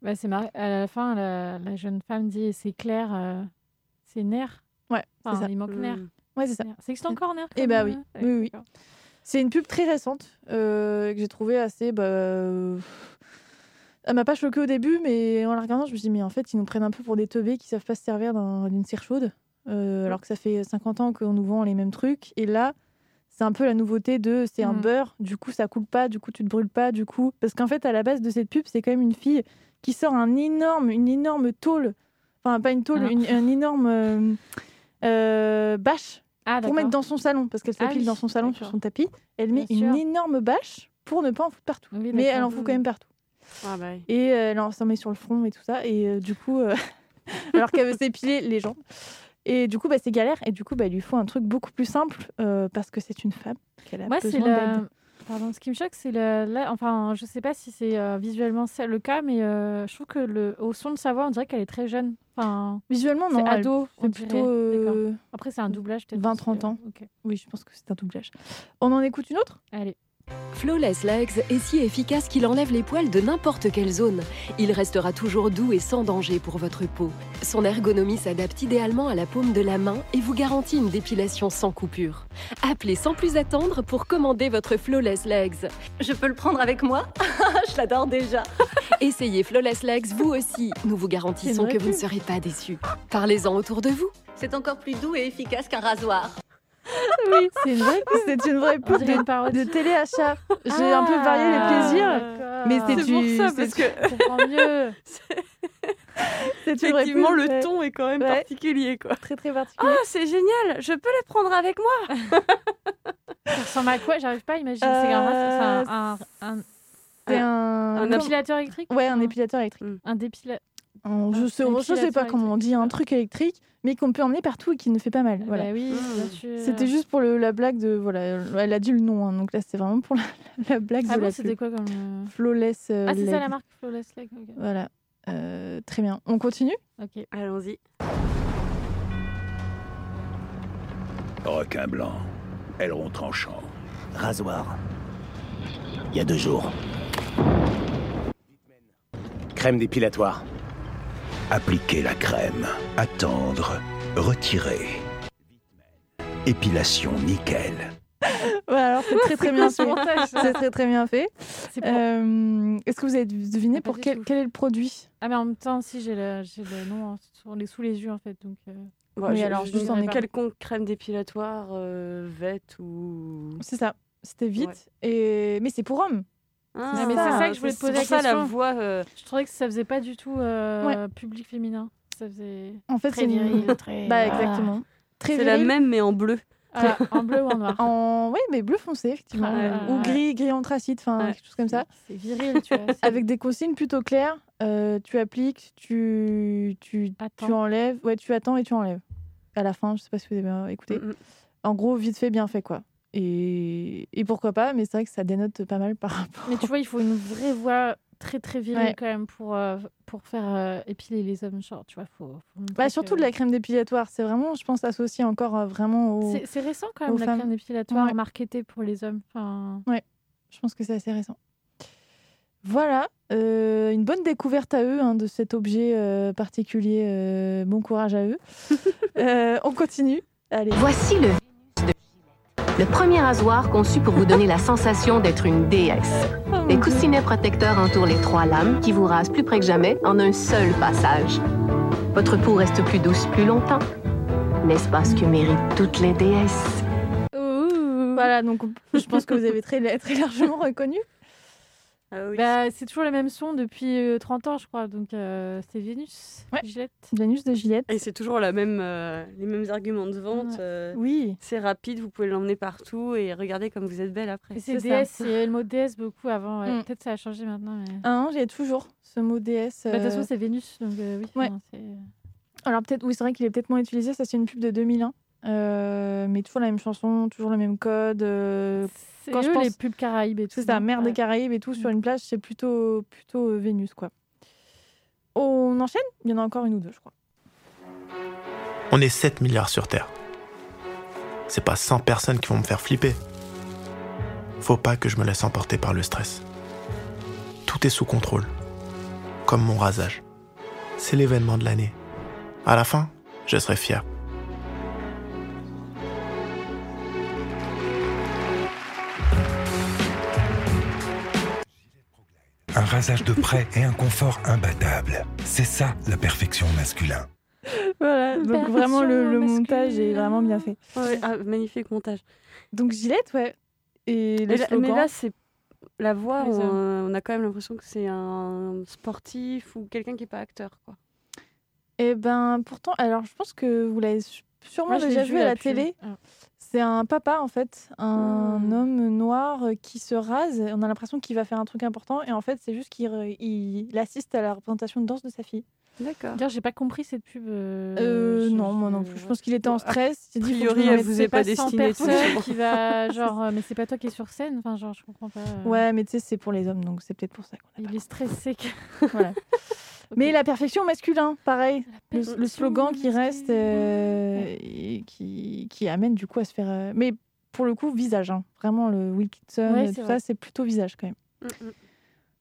Bah, c'est marrant. À la fin, la, la jeune femme dit c'est clair, euh, c'est nerf. Ouais, c'est Enfin, ça. il manque nerf. Mm. Ouais, c'est ça. C'est que c'est encore nerf. Eh bah oui. euh, Oui, oui. d'accord. C'est une pub très récente euh, que j'ai trouvée assez. Bah, euh, Elle m'a pas choquée au début, mais en la regardant, je me suis dit, mais en fait, ils nous prennent un peu pour des teubés qui savent pas se servir d'un- d'une cire chaude. euh, alors que ça fait 50 ans qu'on nous vend les mêmes trucs. Et là, c'est un peu la nouveauté de c'est un Mm. beurre, du coup, ça coule pas, du coup, tu te brûles pas, du coup. Parce qu'en fait, à la base de cette pub, c'est quand même une fille qui sort un énorme, une énorme tôle. Enfin, pas une tôle, Ah. une, un énorme euh, bâche Ah, pour mettre dans son salon, parce qu'elle Ah s'épile oui, dans son salon sur son tapis. Elle met Bien une sûr. énorme bâche pour ne pas en foutre partout. Oui, Mais elle en fout quand même partout. Ah bah oui. Et euh, elle en s'en met sur le front et tout ça. Et euh, du coup, euh, alors qu'elle veut s'épiler les jambes. Et du coup, bah, c'est galère. Et du coup, bah, il lui faut un truc beaucoup plus simple parce que c'est une femme qu'elle a Moi, c'est besoin la... Pardon, ce qui me choque, c'est le... là, enfin, je sais pas si c'est euh, visuellement le cas, mais euh, je trouve que le... au son de sa voix, on dirait qu'elle est très jeune. Enfin, Visuellement, c'est non. elle- ado. C'est plutôt. Euh, Après, c'est un doublage peut-être. 20-30 aussi, euh, ans. ok. Oui, je pense que c'est un doublage. On en écoute une autre? Allez. Flawless Legs est si efficace qu'il enlève les poils de n'importe quelle zone. Il restera toujours doux et sans danger pour votre peau. Son ergonomie s'adapte idéalement à la paume de la main et vous garantit une dépilation sans coupure. Appelez sans plus attendre pour commander votre Flawless Legs. Je peux le prendre avec moi? Je l'adore déjà. Essayez Flawless Legs vous aussi. Nous vous garantissons que vous ne serez pas déçus. Parlez-en autour de vous. C'est encore plus doux et efficace qu'un rasoir. Oui, c'est une vraie pub. C'est une vraie une de, de téléachat. J'ai un peu varié les plaisirs. Ah, Mais c'est du- pour ça, c'est- parce que mieux. Effectivement, le ouais. ton est quand même Ouais. particulier, quoi. Très très particulier. Ah, c'est génial Je peux les prendre avec moi Ça ressemble à quoi? J'arrive pas à imaginer. C'est un, c'est un, un, un, c'est un, épilateur électrique? Ouais, un épilateur électrique. Un dépila... Un- je Un sais, je sais pas comment on dit, un truc électrique, mais qu'on peut emmener partout et qui ne fait pas mal. Voilà. Bah oui, Mmh. C'était juste pour le- la blague de. Voilà, elle a dit le nom, hein, donc là c'est vraiment pour la, la blague Ah de bon, c'était quoi comme. euh, Flawless. euh, Ah, c'est ça la marque Flawless Leg. ok. Voilà. Euh, très bien. On continue? Ok. Allons-y. Requin blanc, aileron tranchant. Rasoir. Il y a deux jours. Crème dépilatoire. Appliquer la crème, attendre, retirer. Épilation nickel. Ouais, alors c'est très très bien ce fait. C'est très très bien fait. Euh, Est-ce que vous avez deviné pour quel, quel est le produit? Ah, mais en même temps, si j'ai le, j'ai le nom hein, sur les, sous les yeux, en fait. Donc, euh, Bon, Oui, alors, je juste en dirais écart. quelconque crème dépilatoire, euh, vête ou. C'est ça. C'était vite. Ouais. Et... Mais c'est pour hommes. Ah, mais c'est ça que je voulais te poser la pour ça, la question. voix. euh, je trouvais que ça faisait pas du tout euh, public féminin. Ça faisait. En fait, Très viril, très- Bah, Ah. exactement. C'est la même, mais en bleu. Ah, en bleu ou en noir En... Oui, mais bleu foncé, effectivement. Ah, Ou gris, gris anthracite, enfin, Ouais. quelque chose comme ça. C'est viril, tu vois. Avec des consignes plutôt claires. Euh, tu appliques, tu, tu, Attends. tu enlèves. Ouais, tu attends et tu enlèves. À la fin, je sais pas si vous avez bien écouté. Mm, mm. En gros, vite fait, bien fait, quoi. Et, et pourquoi pas, mais c'est vrai que ça dénote pas mal par rapport. Mais tu vois, il faut une vraie voix très très virile Ouais. quand même pour, euh, pour faire euh, épiler les hommes. Genre, tu vois, faut. Bah, surtout que- de la crème dépilatoire. C'est vraiment, je pense, associé encore euh, vraiment au. C'est récent quand même la femmes. crème dépilatoire Ouais. marketée pour les hommes. Enfin, Je pense que c'est assez récent. Voilà, euh, une bonne découverte à eux hein, de cet objet euh, particulier. euh, bon courage à eux. Euh, on continue. Allez. Voici le. Le premier rasoir conçu pour vous donner la sensation d'être une déesse. Des coussinets protecteurs entourent les trois lames qui vous rasent plus près que jamais en un seul passage. Votre peau reste plus douce plus longtemps. N'est-ce pas ce que méritent toutes les déesses? Voilà, donc on- je pense que vous avez très, très largement reconnu. Ah oui. bah, c'est toujours le même son depuis euh, 30 ans, je crois. Donc, euh, c'est Vénus. Ouais. Gillette. Vénus de Gillette. Et c'est toujours la même, euh, les mêmes arguments de vente. Ouais. euh, Oui. c'est rapide, vous pouvez l'emmener partout et regardez comme vous êtes belle après. C'est c'est y avait le mot déesse beaucoup avant. ouais. Mm. Peut-être ça a changé maintenant. Mais... Hein, j'ai toujours ce mot déesse. Bah, De toute euh, façon, c'est Vénus. Donc, euh, oui. Ouais. c'est- Alors peut-être, oui, c'est vrai qu'il est peut-être moins utilisé. Ça, c'est une pub de 2001. Euh, mais toujours la même chanson, toujours le même code. euh, C'est Quand je eux, pense- les pubs Caraïbes et tout. C'est ça, mer des Ouais. Caraïbes et tout sur une plage, c'est plutôt, plutôt euh, Vénus, quoi. On enchaîne? Il y en a encore une ou deux, je crois. On est 7 milliards sur Terre. C'est pas 100 personnes qui vont me faire flipper. Faut pas que je me laisse emporter par le stress. Tout est sous contrôle. Comme mon rasage. C'est l'événement de l'année. À la fin, je serai fier. Un rasage de près et un confort imbattable. C'est ça la perfection masculin. Voilà, donc Perfection vraiment le, le montage est masculine. vraiment bien fait. Ouais, ah, magnifique montage. Donc Gillette, ouais. Et le Mais là, slogan, mais là, c'est la voix, on, on a quand même l'impression que c'est un sportif ou quelqu'un qui n'est pas acteur. Quoi. eh ben pourtant, alors je pense que vous l'avez sûrement Moi, déjà vu à la télé. Ah. C'est un papa en fait, un Hmm. homme noir euh, qui se rase. On a l'impression qu'il va faire un truc important et en fait c'est juste qu'il il, assiste à la représentation de danse de sa fille. D'accord. D'ailleurs, j'ai pas compris cette pub. euh, Euh, non, moi non plus. Je pense qu'il était en a stress. Je priori, elle vous C'est est pas pas 100 destinée. qui va genre euh, mais c'est pas toi qui es sur scène enfin genre je comprends pas euh, Ouais, mais tu sais, c'est pour les hommes, donc c'est peut-être pour ça qu'on a il pas est stressé que... compris. Mais la perfection masculin, pareil. Le, slogan qui reste, euh, et qui, qui amène du coup à se faire. euh, Mais pour le coup, visage. hein. Vraiment, le Wilkinson, Ouais, euh, c'est tout vrai. ça, c'est plutôt visage quand même. Mm, mm.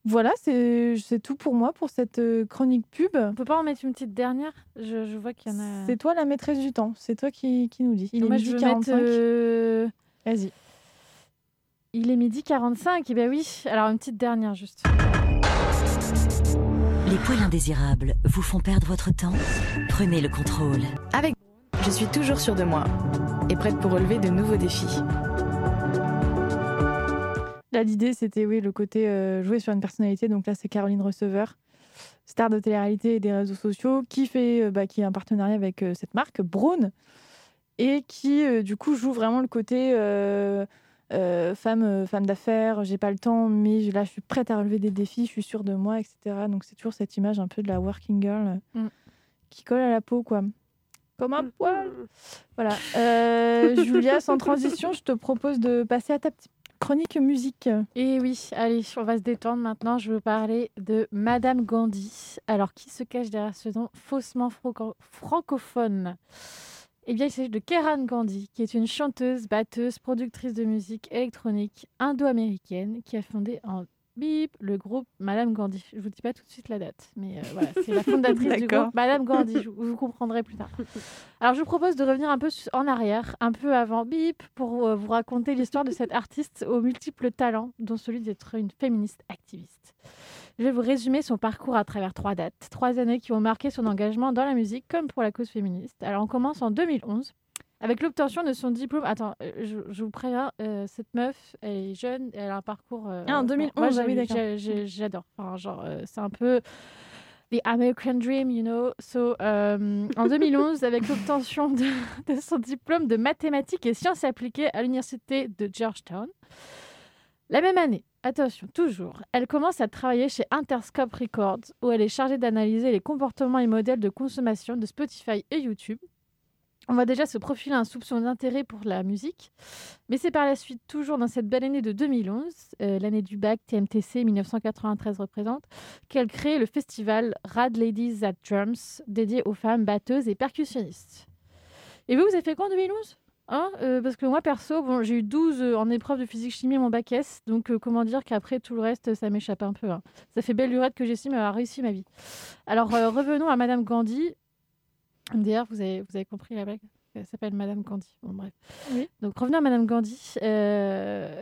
Voilà, c'est c'est tout pour moi pour cette chronique pub. on peut pas en mettre une petite dernière? Je, je vois qu'il y en a C'est toi la maîtresse du temps. C'est toi qui, qui nous dis. Il est midi je veux 45. mettre euh, Vas-y. il est midi 45 et ben oui alors une petite dernière juste Les poils indésirables vous font perdre votre temps? Prenez le contrôle. Avec je suis toujours sûre de moi et prête pour relever de nouveaux défis. Là, l'idée, c'était oui, le côté euh, jouer sur une personnalité. Donc là, c'est Caroline Receveur, star de télé-réalité et des réseaux sociaux, qui, fait, euh, bah, qui a un partenariat avec euh, cette marque, Braun, et qui, euh, du coup, joue vraiment le côté euh, femme, euh, femme d'affaires. J'ai pas le temps, mais je- là, je suis prête à relever des défis, je suis sûre de moi, etc. Donc c'est toujours cette image un peu de la working girl euh, Mm. qui colle à la peau, quoi. Comme un poil. Voilà. Euh, Julia, sans transition, je te propose de passer à ta petite chronique musique. Et oui, allez, on va se détendre maintenant. Je veux parler de Madame Gandhi. Alors, qui se cache derrière ce nom faussement franco- francophone? Eh bien, il s'agit de Keran Gandhi, qui est une chanteuse, batteuse, productrice de musique électronique indo-américaine qui a fondé en bip, le groupe Madame Gandhi. Je vous dis pas tout de suite la date, mais euh, voilà, c'est la fondatrice du groupe Madame Gandhi. Je- vous comprendrez plus tard. Alors, je vous propose de revenir un peu en arrière, un peu avant bip, pour euh, vous raconter l'histoire de cette artiste aux multiples talents, dont celui d'être une féministe activiste. Je vais vous résumer son parcours à travers trois dates, trois années qui ont marqué son engagement dans la musique comme pour la cause féministe. Alors, on commence en 2011 avec l'obtention de son diplôme. Attends, euh, je, je vous préviens, euh, cette meuf, elle est jeune, elle a un parcours. euh, Ah, en bon, 2011, moi, ah j'ai- oui, j'ai- J'adore. Enfin, genre, euh, c'est un peu the American Dream, you know. So, euh, en 2011, avec l'obtention de, de son diplôme de mathématiques et sciences appliquées à l'université de Georgetown. La même année, attention, toujours, elle commence à travailler chez Interscope Records, où elle est chargée d'analyser les comportements et modèles de consommation de Spotify et YouTube. On voit déjà se profiler un soupçon d'intérêt pour la musique, mais c'est par la suite, toujours dans cette belle année de 2011, euh, l'année du bac TMTC 1993 représente, qu'elle crée le festival Rad Ladies at Drums, dédié aux femmes batteuses et percussionnistes. Et vous, vous avez fait quoi en 2011 Hein Euh, parce que moi, perso, bon, j'ai eu 12 euh, en épreuve de physique-chimie mon bac S, donc euh, comment dire qu'après tout le reste, ça m'échappe un peu. hein. Ça fait belle lurette que j'estime avoir réussi ma vie. Alors, euh, revenons à Madame Gandhi. D'ailleurs, vous avez, vous avez compris la blague? Elle s'appelle Madame Gandhi. Bon, bref. Donc, revenons à Madame Gandhi.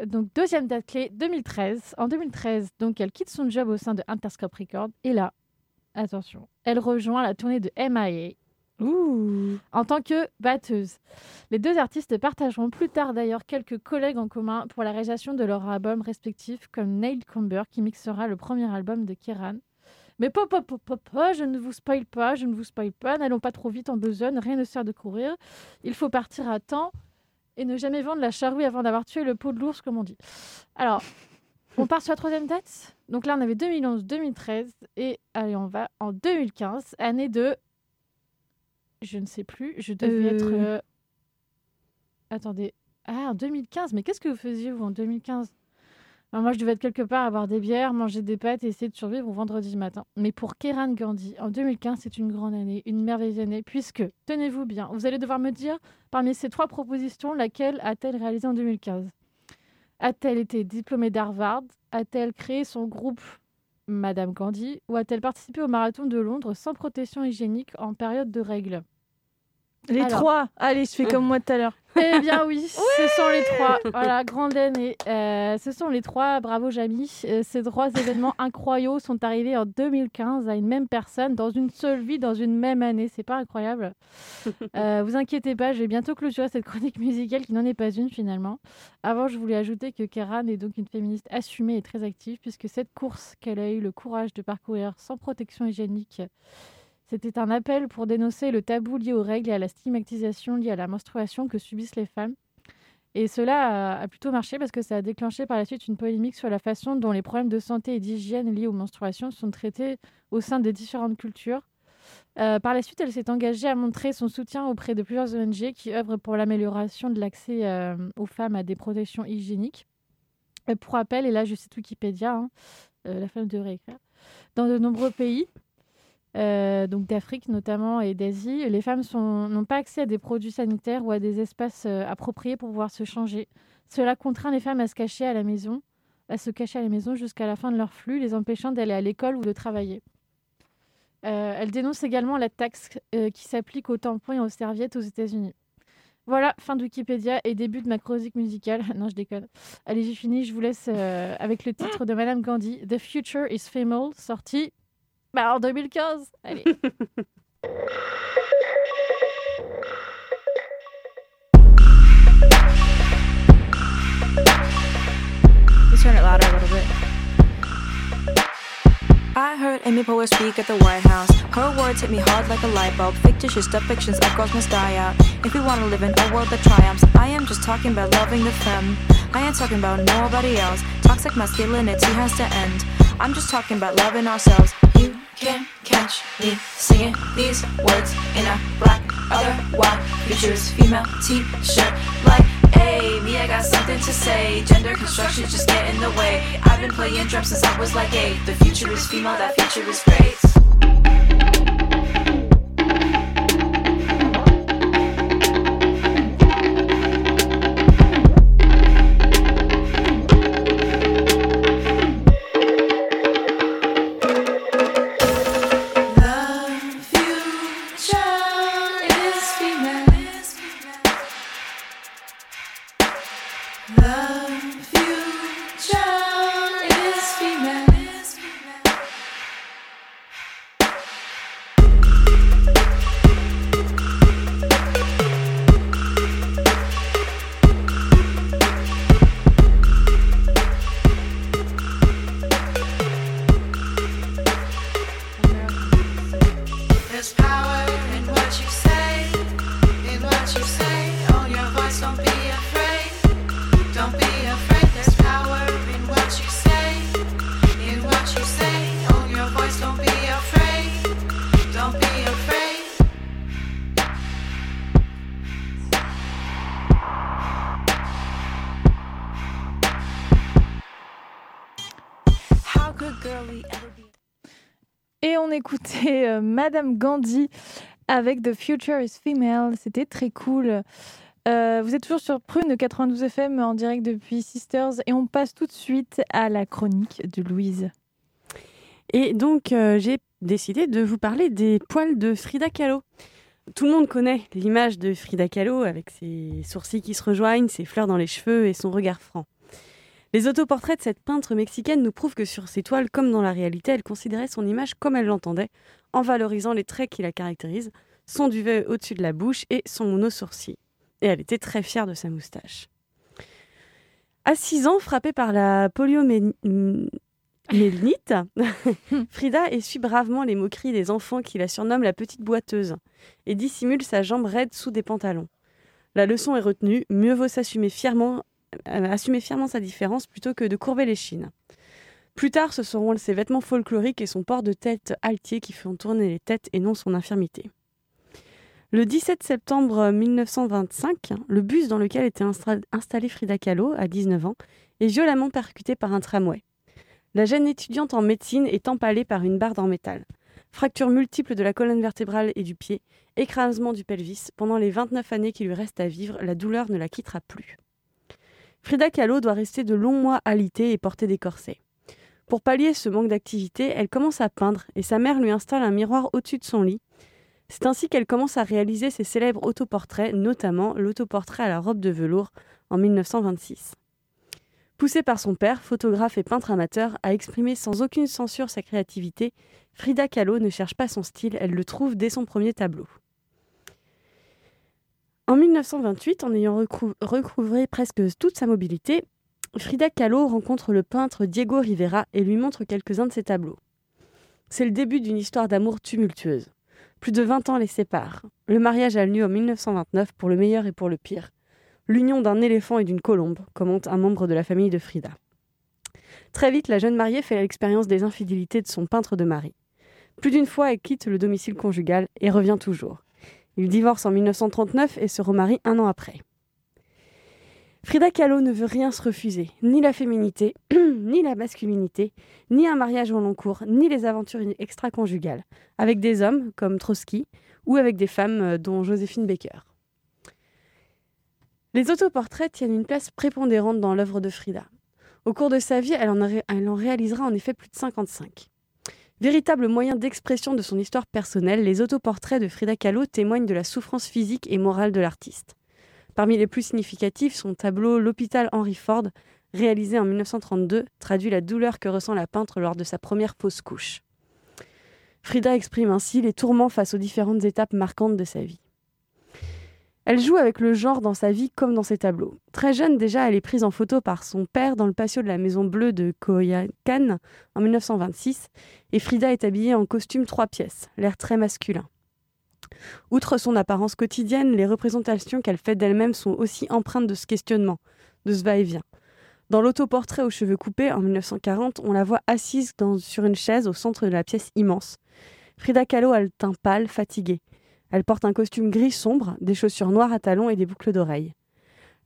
Donc, deuxième date clé, 2013. En 2013, donc, elle quitte son job au sein de Interscope Records. Et là, attention, elle rejoint la tournée de MIA. En tant que batteuse. Les deux artistes partageront plus tard d'ailleurs quelques collègues en commun pour la réalisation de leurs albums respectifs, comme Neil Comber qui mixera le premier album de Kiran. Mais pop, pop, pop, pop, je ne vous spoil pas, je ne vous spoil pas, n'allons pas trop vite en besogne, rien ne sert de courir. Il faut partir à temps et ne jamais vendre la charrue avant d'avoir tué le pot de l'ours, comme on dit. Alors, on part sur la troisième date? Donc là, on avait 2011, 2013 et allez, on va en 2015, année de. Je ne sais plus, je devais Euh. être. euh, Attendez. Ah, en 2015, mais qu'est-ce que vous faisiez, vous, en 2015 Ben, Moi, je devais être quelque part, avoir des bières, manger des pâtes et essayer de survivre au vendredi matin. Mais pour Kéran Gandhi, en 2015, c'est une grande année, une merveilleuse année, puisque, tenez-vous bien, vous allez devoir me dire, parmi ces trois propositions, laquelle a-t-elle réalisé en 2015 A-t-elle été diplômée d'Harvard? A-t-elle créé son groupe Madame Gandhi? Ou a-t-elle participé au marathon de Londres sans protection hygiénique en période de règles? Les Alors. trois. Allez, je fais comme moi tout à l'heure. Eh bien oui, ce sont les trois. Voilà, grande année. Euh, ce sont les trois. Bravo Jamy. Euh, ces trois événements incroyaux sont arrivés en 2015 à une même personne dans une seule vie, dans une même année. C'est pas incroyable euh, Vous inquiétez pas, je vais bientôt clôturer cette chronique musicale qui n'en est pas une finalement. Avant, je voulais ajouter que Keran est donc une féministe assumée et très active puisque cette course qu'elle a eu le courage de parcourir sans protection hygiénique c'était un appel pour dénoncer le tabou lié aux règles et à la stigmatisation liée à la menstruation que subissent les femmes. Et cela a, plutôt marché parce que ça a déclenché par la suite une polémique sur la façon dont les problèmes de santé et d'hygiène liés aux menstruations sont traités au sein des différentes cultures. Euh, par la suite, elle s'est engagée à montrer son soutien auprès de plusieurs ONG qui œuvrent pour l'amélioration de l'accès euh, aux femmes à des protections hygiéniques. Euh, pour rappel, et là je cite Wikipédia, hein, la femme devrait écrire, dans de nombreux pays, euh, donc d'Afrique notamment et d'Asie, les femmes n'ont pas accès à des produits sanitaires ou à des espaces euh, appropriés pour pouvoir se changer. Cela contraint les femmes à se cacher à la maison, à se cacher à la maison jusqu'à la fin de leur flux, les empêchant d'aller à l'école ou de travailler. Euh, elle dénonce également la taxe qui s'applique aux tampons et aux serviettes aux États-Unis. Voilà, fin de Wikipédia et début de ma chronique musicale. non, je déconne. Allez, j'ai fini. Je vous laisse avec le titre de Madame Gandhi, The Future is Female, sorti bah, en 2015. Allez. Let's turn it louder a little bit. I heard Amy Poehler speak at the White House. Her words hit me hard like a light bulb. Fictitious depictions of girls must die out. If we want to live in a world that triumphs, I am just talking about loving the femme. I ain't talking about nobody else. Toxic masculinity has to end. I'm just talking about loving ourselves. Me singing these words in a black otherwise futures female t-shirt like hey me I got something to say. Gender construction just get in the way. I've been playing drums since I was like eight. The future is female that future is great on écoutait euh, Madame Gandhi avec The Future is Female. C'était très cool. Euh, vous êtes toujours sur Prune 92 FM en direct depuis Sisters et on passe tout de suite à la chronique de Louise. Et donc, euh, j'ai décidé de vous parler des poils de Frida Kahlo. Tout le monde connaît l'image de Frida Kahlo avec ses sourcils qui se rejoignent, ses fleurs dans les cheveux et son regard franc. Les autoportraits de cette peintre mexicaine nous prouvent que sur ses toiles, comme dans la réalité, elle considérait son image comme elle l'entendait, en valorisant les traits qui la caractérisent, son duvet au-dessus de la bouche et son mono-sourcil. Et elle était très fière de sa moustache. À 6 ans, frappée par la poliomyélite, Frida essuie bravement les moqueries des enfants qui la surnomment la petite boiteuse et dissimule sa jambe raide sous des pantalons. La leçon est retenue, mieux vaut s'assumer fièrement, assumer fièrement sa différence plutôt que de courber les chines. Plus tard, ce seront ses vêtements folkloriques et son port de tête altier qui feront tourner les têtes et non son infirmité. Le 17 septembre 1925, le bus dans lequel était installée Frida Kahlo, à 19 ans, est violemment percuté par un tramway. La jeune étudiante en médecine est empalée par une barre en métal. Fracture multiple de la colonne vertébrale et du pied, écrasement du pelvis. Pendant les 29 années qui lui restent à vivre, la douleur ne la quittera plus. Frida Kahlo doit rester de longs mois alitée et porter des corsets. Pour pallier ce manque d'activité, elle commence à peindre et sa mère lui installe un miroir au-dessus de son lit. C'est ainsi qu'elle commence à réaliser ses célèbres autoportraits, notamment l'autoportrait à la robe de velours en 1926. Poussée par son père, photographe et peintre amateur, à exprimer sans aucune censure sa créativité, Frida Kahlo ne cherche pas son style, elle le trouve dès son premier tableau. En 1928, en ayant recou- recouvré presque toute sa mobilité, Frida Kahlo rencontre le peintre Diego Rivera et lui montre quelques-uns de ses tableaux. C'est le début d'une histoire d'amour tumultueuse. Plus de 20 ans les séparent. Le mariage a lieu en 1929 pour le meilleur et pour le pire. L'union d'un éléphant et d'une colombe, commente un membre de la famille de Frida. Très vite, la jeune mariée fait l'expérience des infidélités de son peintre de mari. Plus d'une fois, elle quitte le domicile conjugal et revient toujours. Il divorce en 1939 et se remarie un an après. Frida Kahlo ne veut rien se refuser, ni la féminité, ni la masculinité, ni un mariage au long cours, ni les aventures extra-conjugales, avec des hommes comme Trotsky ou avec des femmes euh, dont Joséphine Baker. Les autoportraits tiennent une place prépondérante dans l'œuvre de Frida. Au cours de sa vie, elle en, elle en réalisera en effet plus de 55. Véritable moyen d'expression de son histoire personnelle, les autoportraits de Frida Kahlo témoignent de la souffrance physique et morale de l'artiste. Parmi les plus significatifs, son tableau L'hôpital Henry Ford, réalisé en 1932, traduit la douleur que ressent la peintre lors de sa première fausse couche. Frida exprime ainsi les tourments face aux différentes étapes marquantes de sa vie. Elle joue avec le genre dans sa vie comme dans ses tableaux. Très jeune déjà, elle est prise en photo par son père dans le patio de la Maison Bleue de Coyoacán en 1926 et Frida est habillée en costume trois pièces, l'air très masculin. Outre son apparence quotidienne, les représentations qu'elle fait d'elle-même sont aussi empreintes de ce questionnement, de ce va-et-vient. Dans l'autoportrait aux cheveux coupés en 1940, on la voit assise sur une chaise au centre de la pièce immense. Frida Kahlo a le teint pâle, fatigué. Elle porte un costume gris sombre, des chaussures noires à talons et des boucles d'oreilles.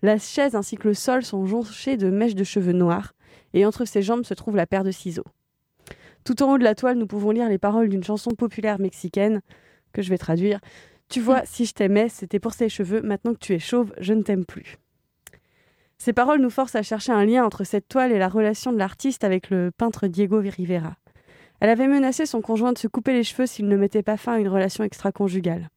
La chaise ainsi que le sol sont jonchés de mèches de cheveux noirs, et entre ses jambes se trouve la paire de ciseaux. Tout en haut de la toile, nous pouvons lire les paroles d'une chanson populaire mexicaine que je vais traduire. Tu vois, si je t'aimais, c'était pour ses cheveux, maintenant que tu es chauve, je ne t'aime plus. Ces paroles nous forcent à chercher un lien entre cette toile et la relation de l'artiste avec le peintre Diego Rivera. Elle avait menacé son conjoint de se couper les cheveux s'il ne mettait pas fin à une relation extra-conjugale.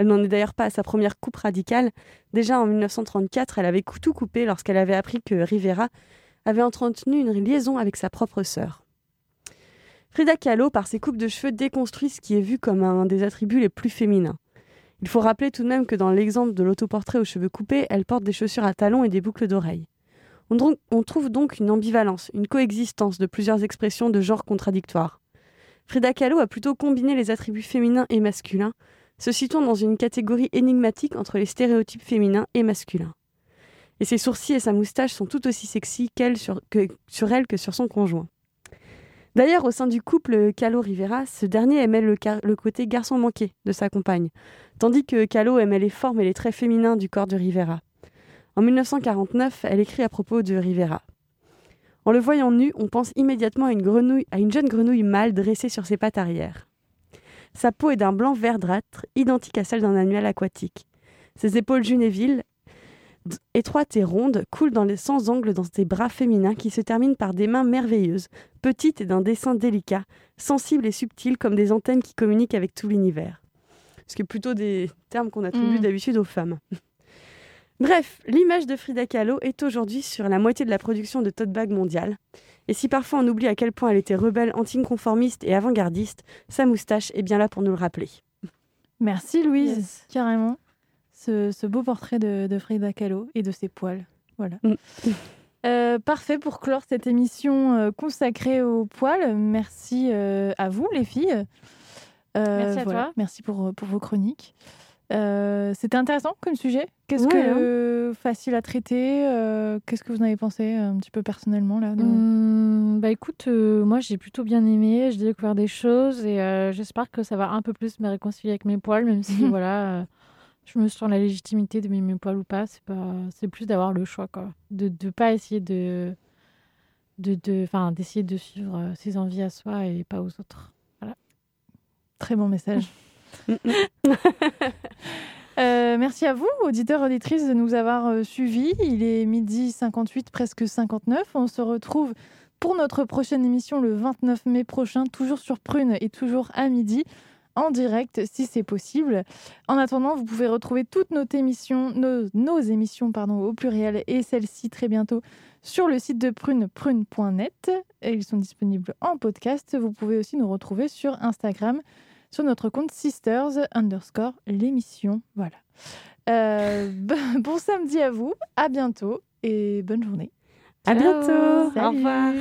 Elle n'en est d'ailleurs pas à sa première coupe radicale. Déjà en 1934, elle avait tout coupé lorsqu'elle avait appris que Rivera avait entretenu une liaison avec sa propre sœur. Frida Kahlo, par ses coupes de cheveux, déconstruit ce qui est vu comme un des attributs les plus féminins. Il faut rappeler tout de même que dans l'exemple de l'autoportrait aux cheveux coupés, elle porte des chaussures à talons et des boucles d'oreilles. On, trouve donc une ambivalence, une coexistence de plusieurs expressions de genre contradictoires. Frida Kahlo a plutôt combiné les attributs féminins et masculins, se situant dans une catégorie énigmatique entre les stéréotypes féminins et masculins. Et ses sourcils et sa moustache sont tout aussi sexy sur, elle que sur son conjoint. D'ailleurs, au sein du couple Kahlo-Rivera, ce dernier aimait le, côté garçon manqué de sa compagne, tandis que Kahlo aimait les formes et les traits féminins du corps de Rivera. En 1949, elle écrit à propos de Rivera. En le voyant nu, on pense immédiatement à une, à une jeune grenouille mâle dressée sur ses pattes arrière. Sa peau est d'un blanc verdâtre, identique à celle d'un animal aquatique. Ses épaules junéviles, étroites et rondes, coulent dans les sans angles dans ses bras féminins qui se terminent par des mains merveilleuses, petites et d'un dessin délicat, sensibles et subtiles comme des antennes qui communiquent avec tout l'univers. Ce qui est plutôt des termes qu'on attribue Mm. d'habitude aux femmes. Bref, l'image de Frida Kahlo est aujourd'hui sur la moitié de la production de tote bag mondiale. Et si parfois on oublie à quel point elle était rebelle, anticonformiste et avant-gardiste, sa moustache est bien là pour nous le rappeler. Merci Louise, carrément. Ce, ce beau portrait de, de Frida Kahlo et de ses poils. Voilà. Mm. Euh, parfait pour clore cette émission euh, consacrée aux poils. Merci euh, à vous, les filles. Euh, Merci à voilà. toi. Merci pour, pour vos chroniques. Euh, C'était intéressant comme sujet. Qu'est-ce Ouais, que hein. facile à traiter euh, Qu'est-ce que vous en avez pensé un petit peu personnellement là de- Hum, bah écoute, euh, moi j'ai plutôt bien aimé, j'ai découvert des choses et j'espère que ça va un peu plus me réconcilier avec mes poils, même si voilà, je me sens la légitimité d'aimer mes poils ou pas, c'est pas, c'est plus d'avoir le choix quoi, de de pas essayer de de de, d'essayer de suivre ses envies à soi et pas aux autres. Voilà. Très bon message. Euh, merci à vous, auditeurs, auditrices, de nous avoir euh, suivis. Il est midi 58, presque 59. On se retrouve pour notre prochaine émission le 29 mai prochain, toujours sur Prune et toujours à midi, en direct si c'est possible. En attendant, vous pouvez retrouver toutes nos émissions, nos, émissions pardon, au pluriel et celles-ci très bientôt sur le site de Prune, prune.net. Et ils sont disponibles en podcast. Vous pouvez aussi nous retrouver sur Instagram sur notre compte Sisters underscore l'émission. Voilà. Euh, bon samedi à vous, à bientôt et bonne journée. À bientôt. Au revoir.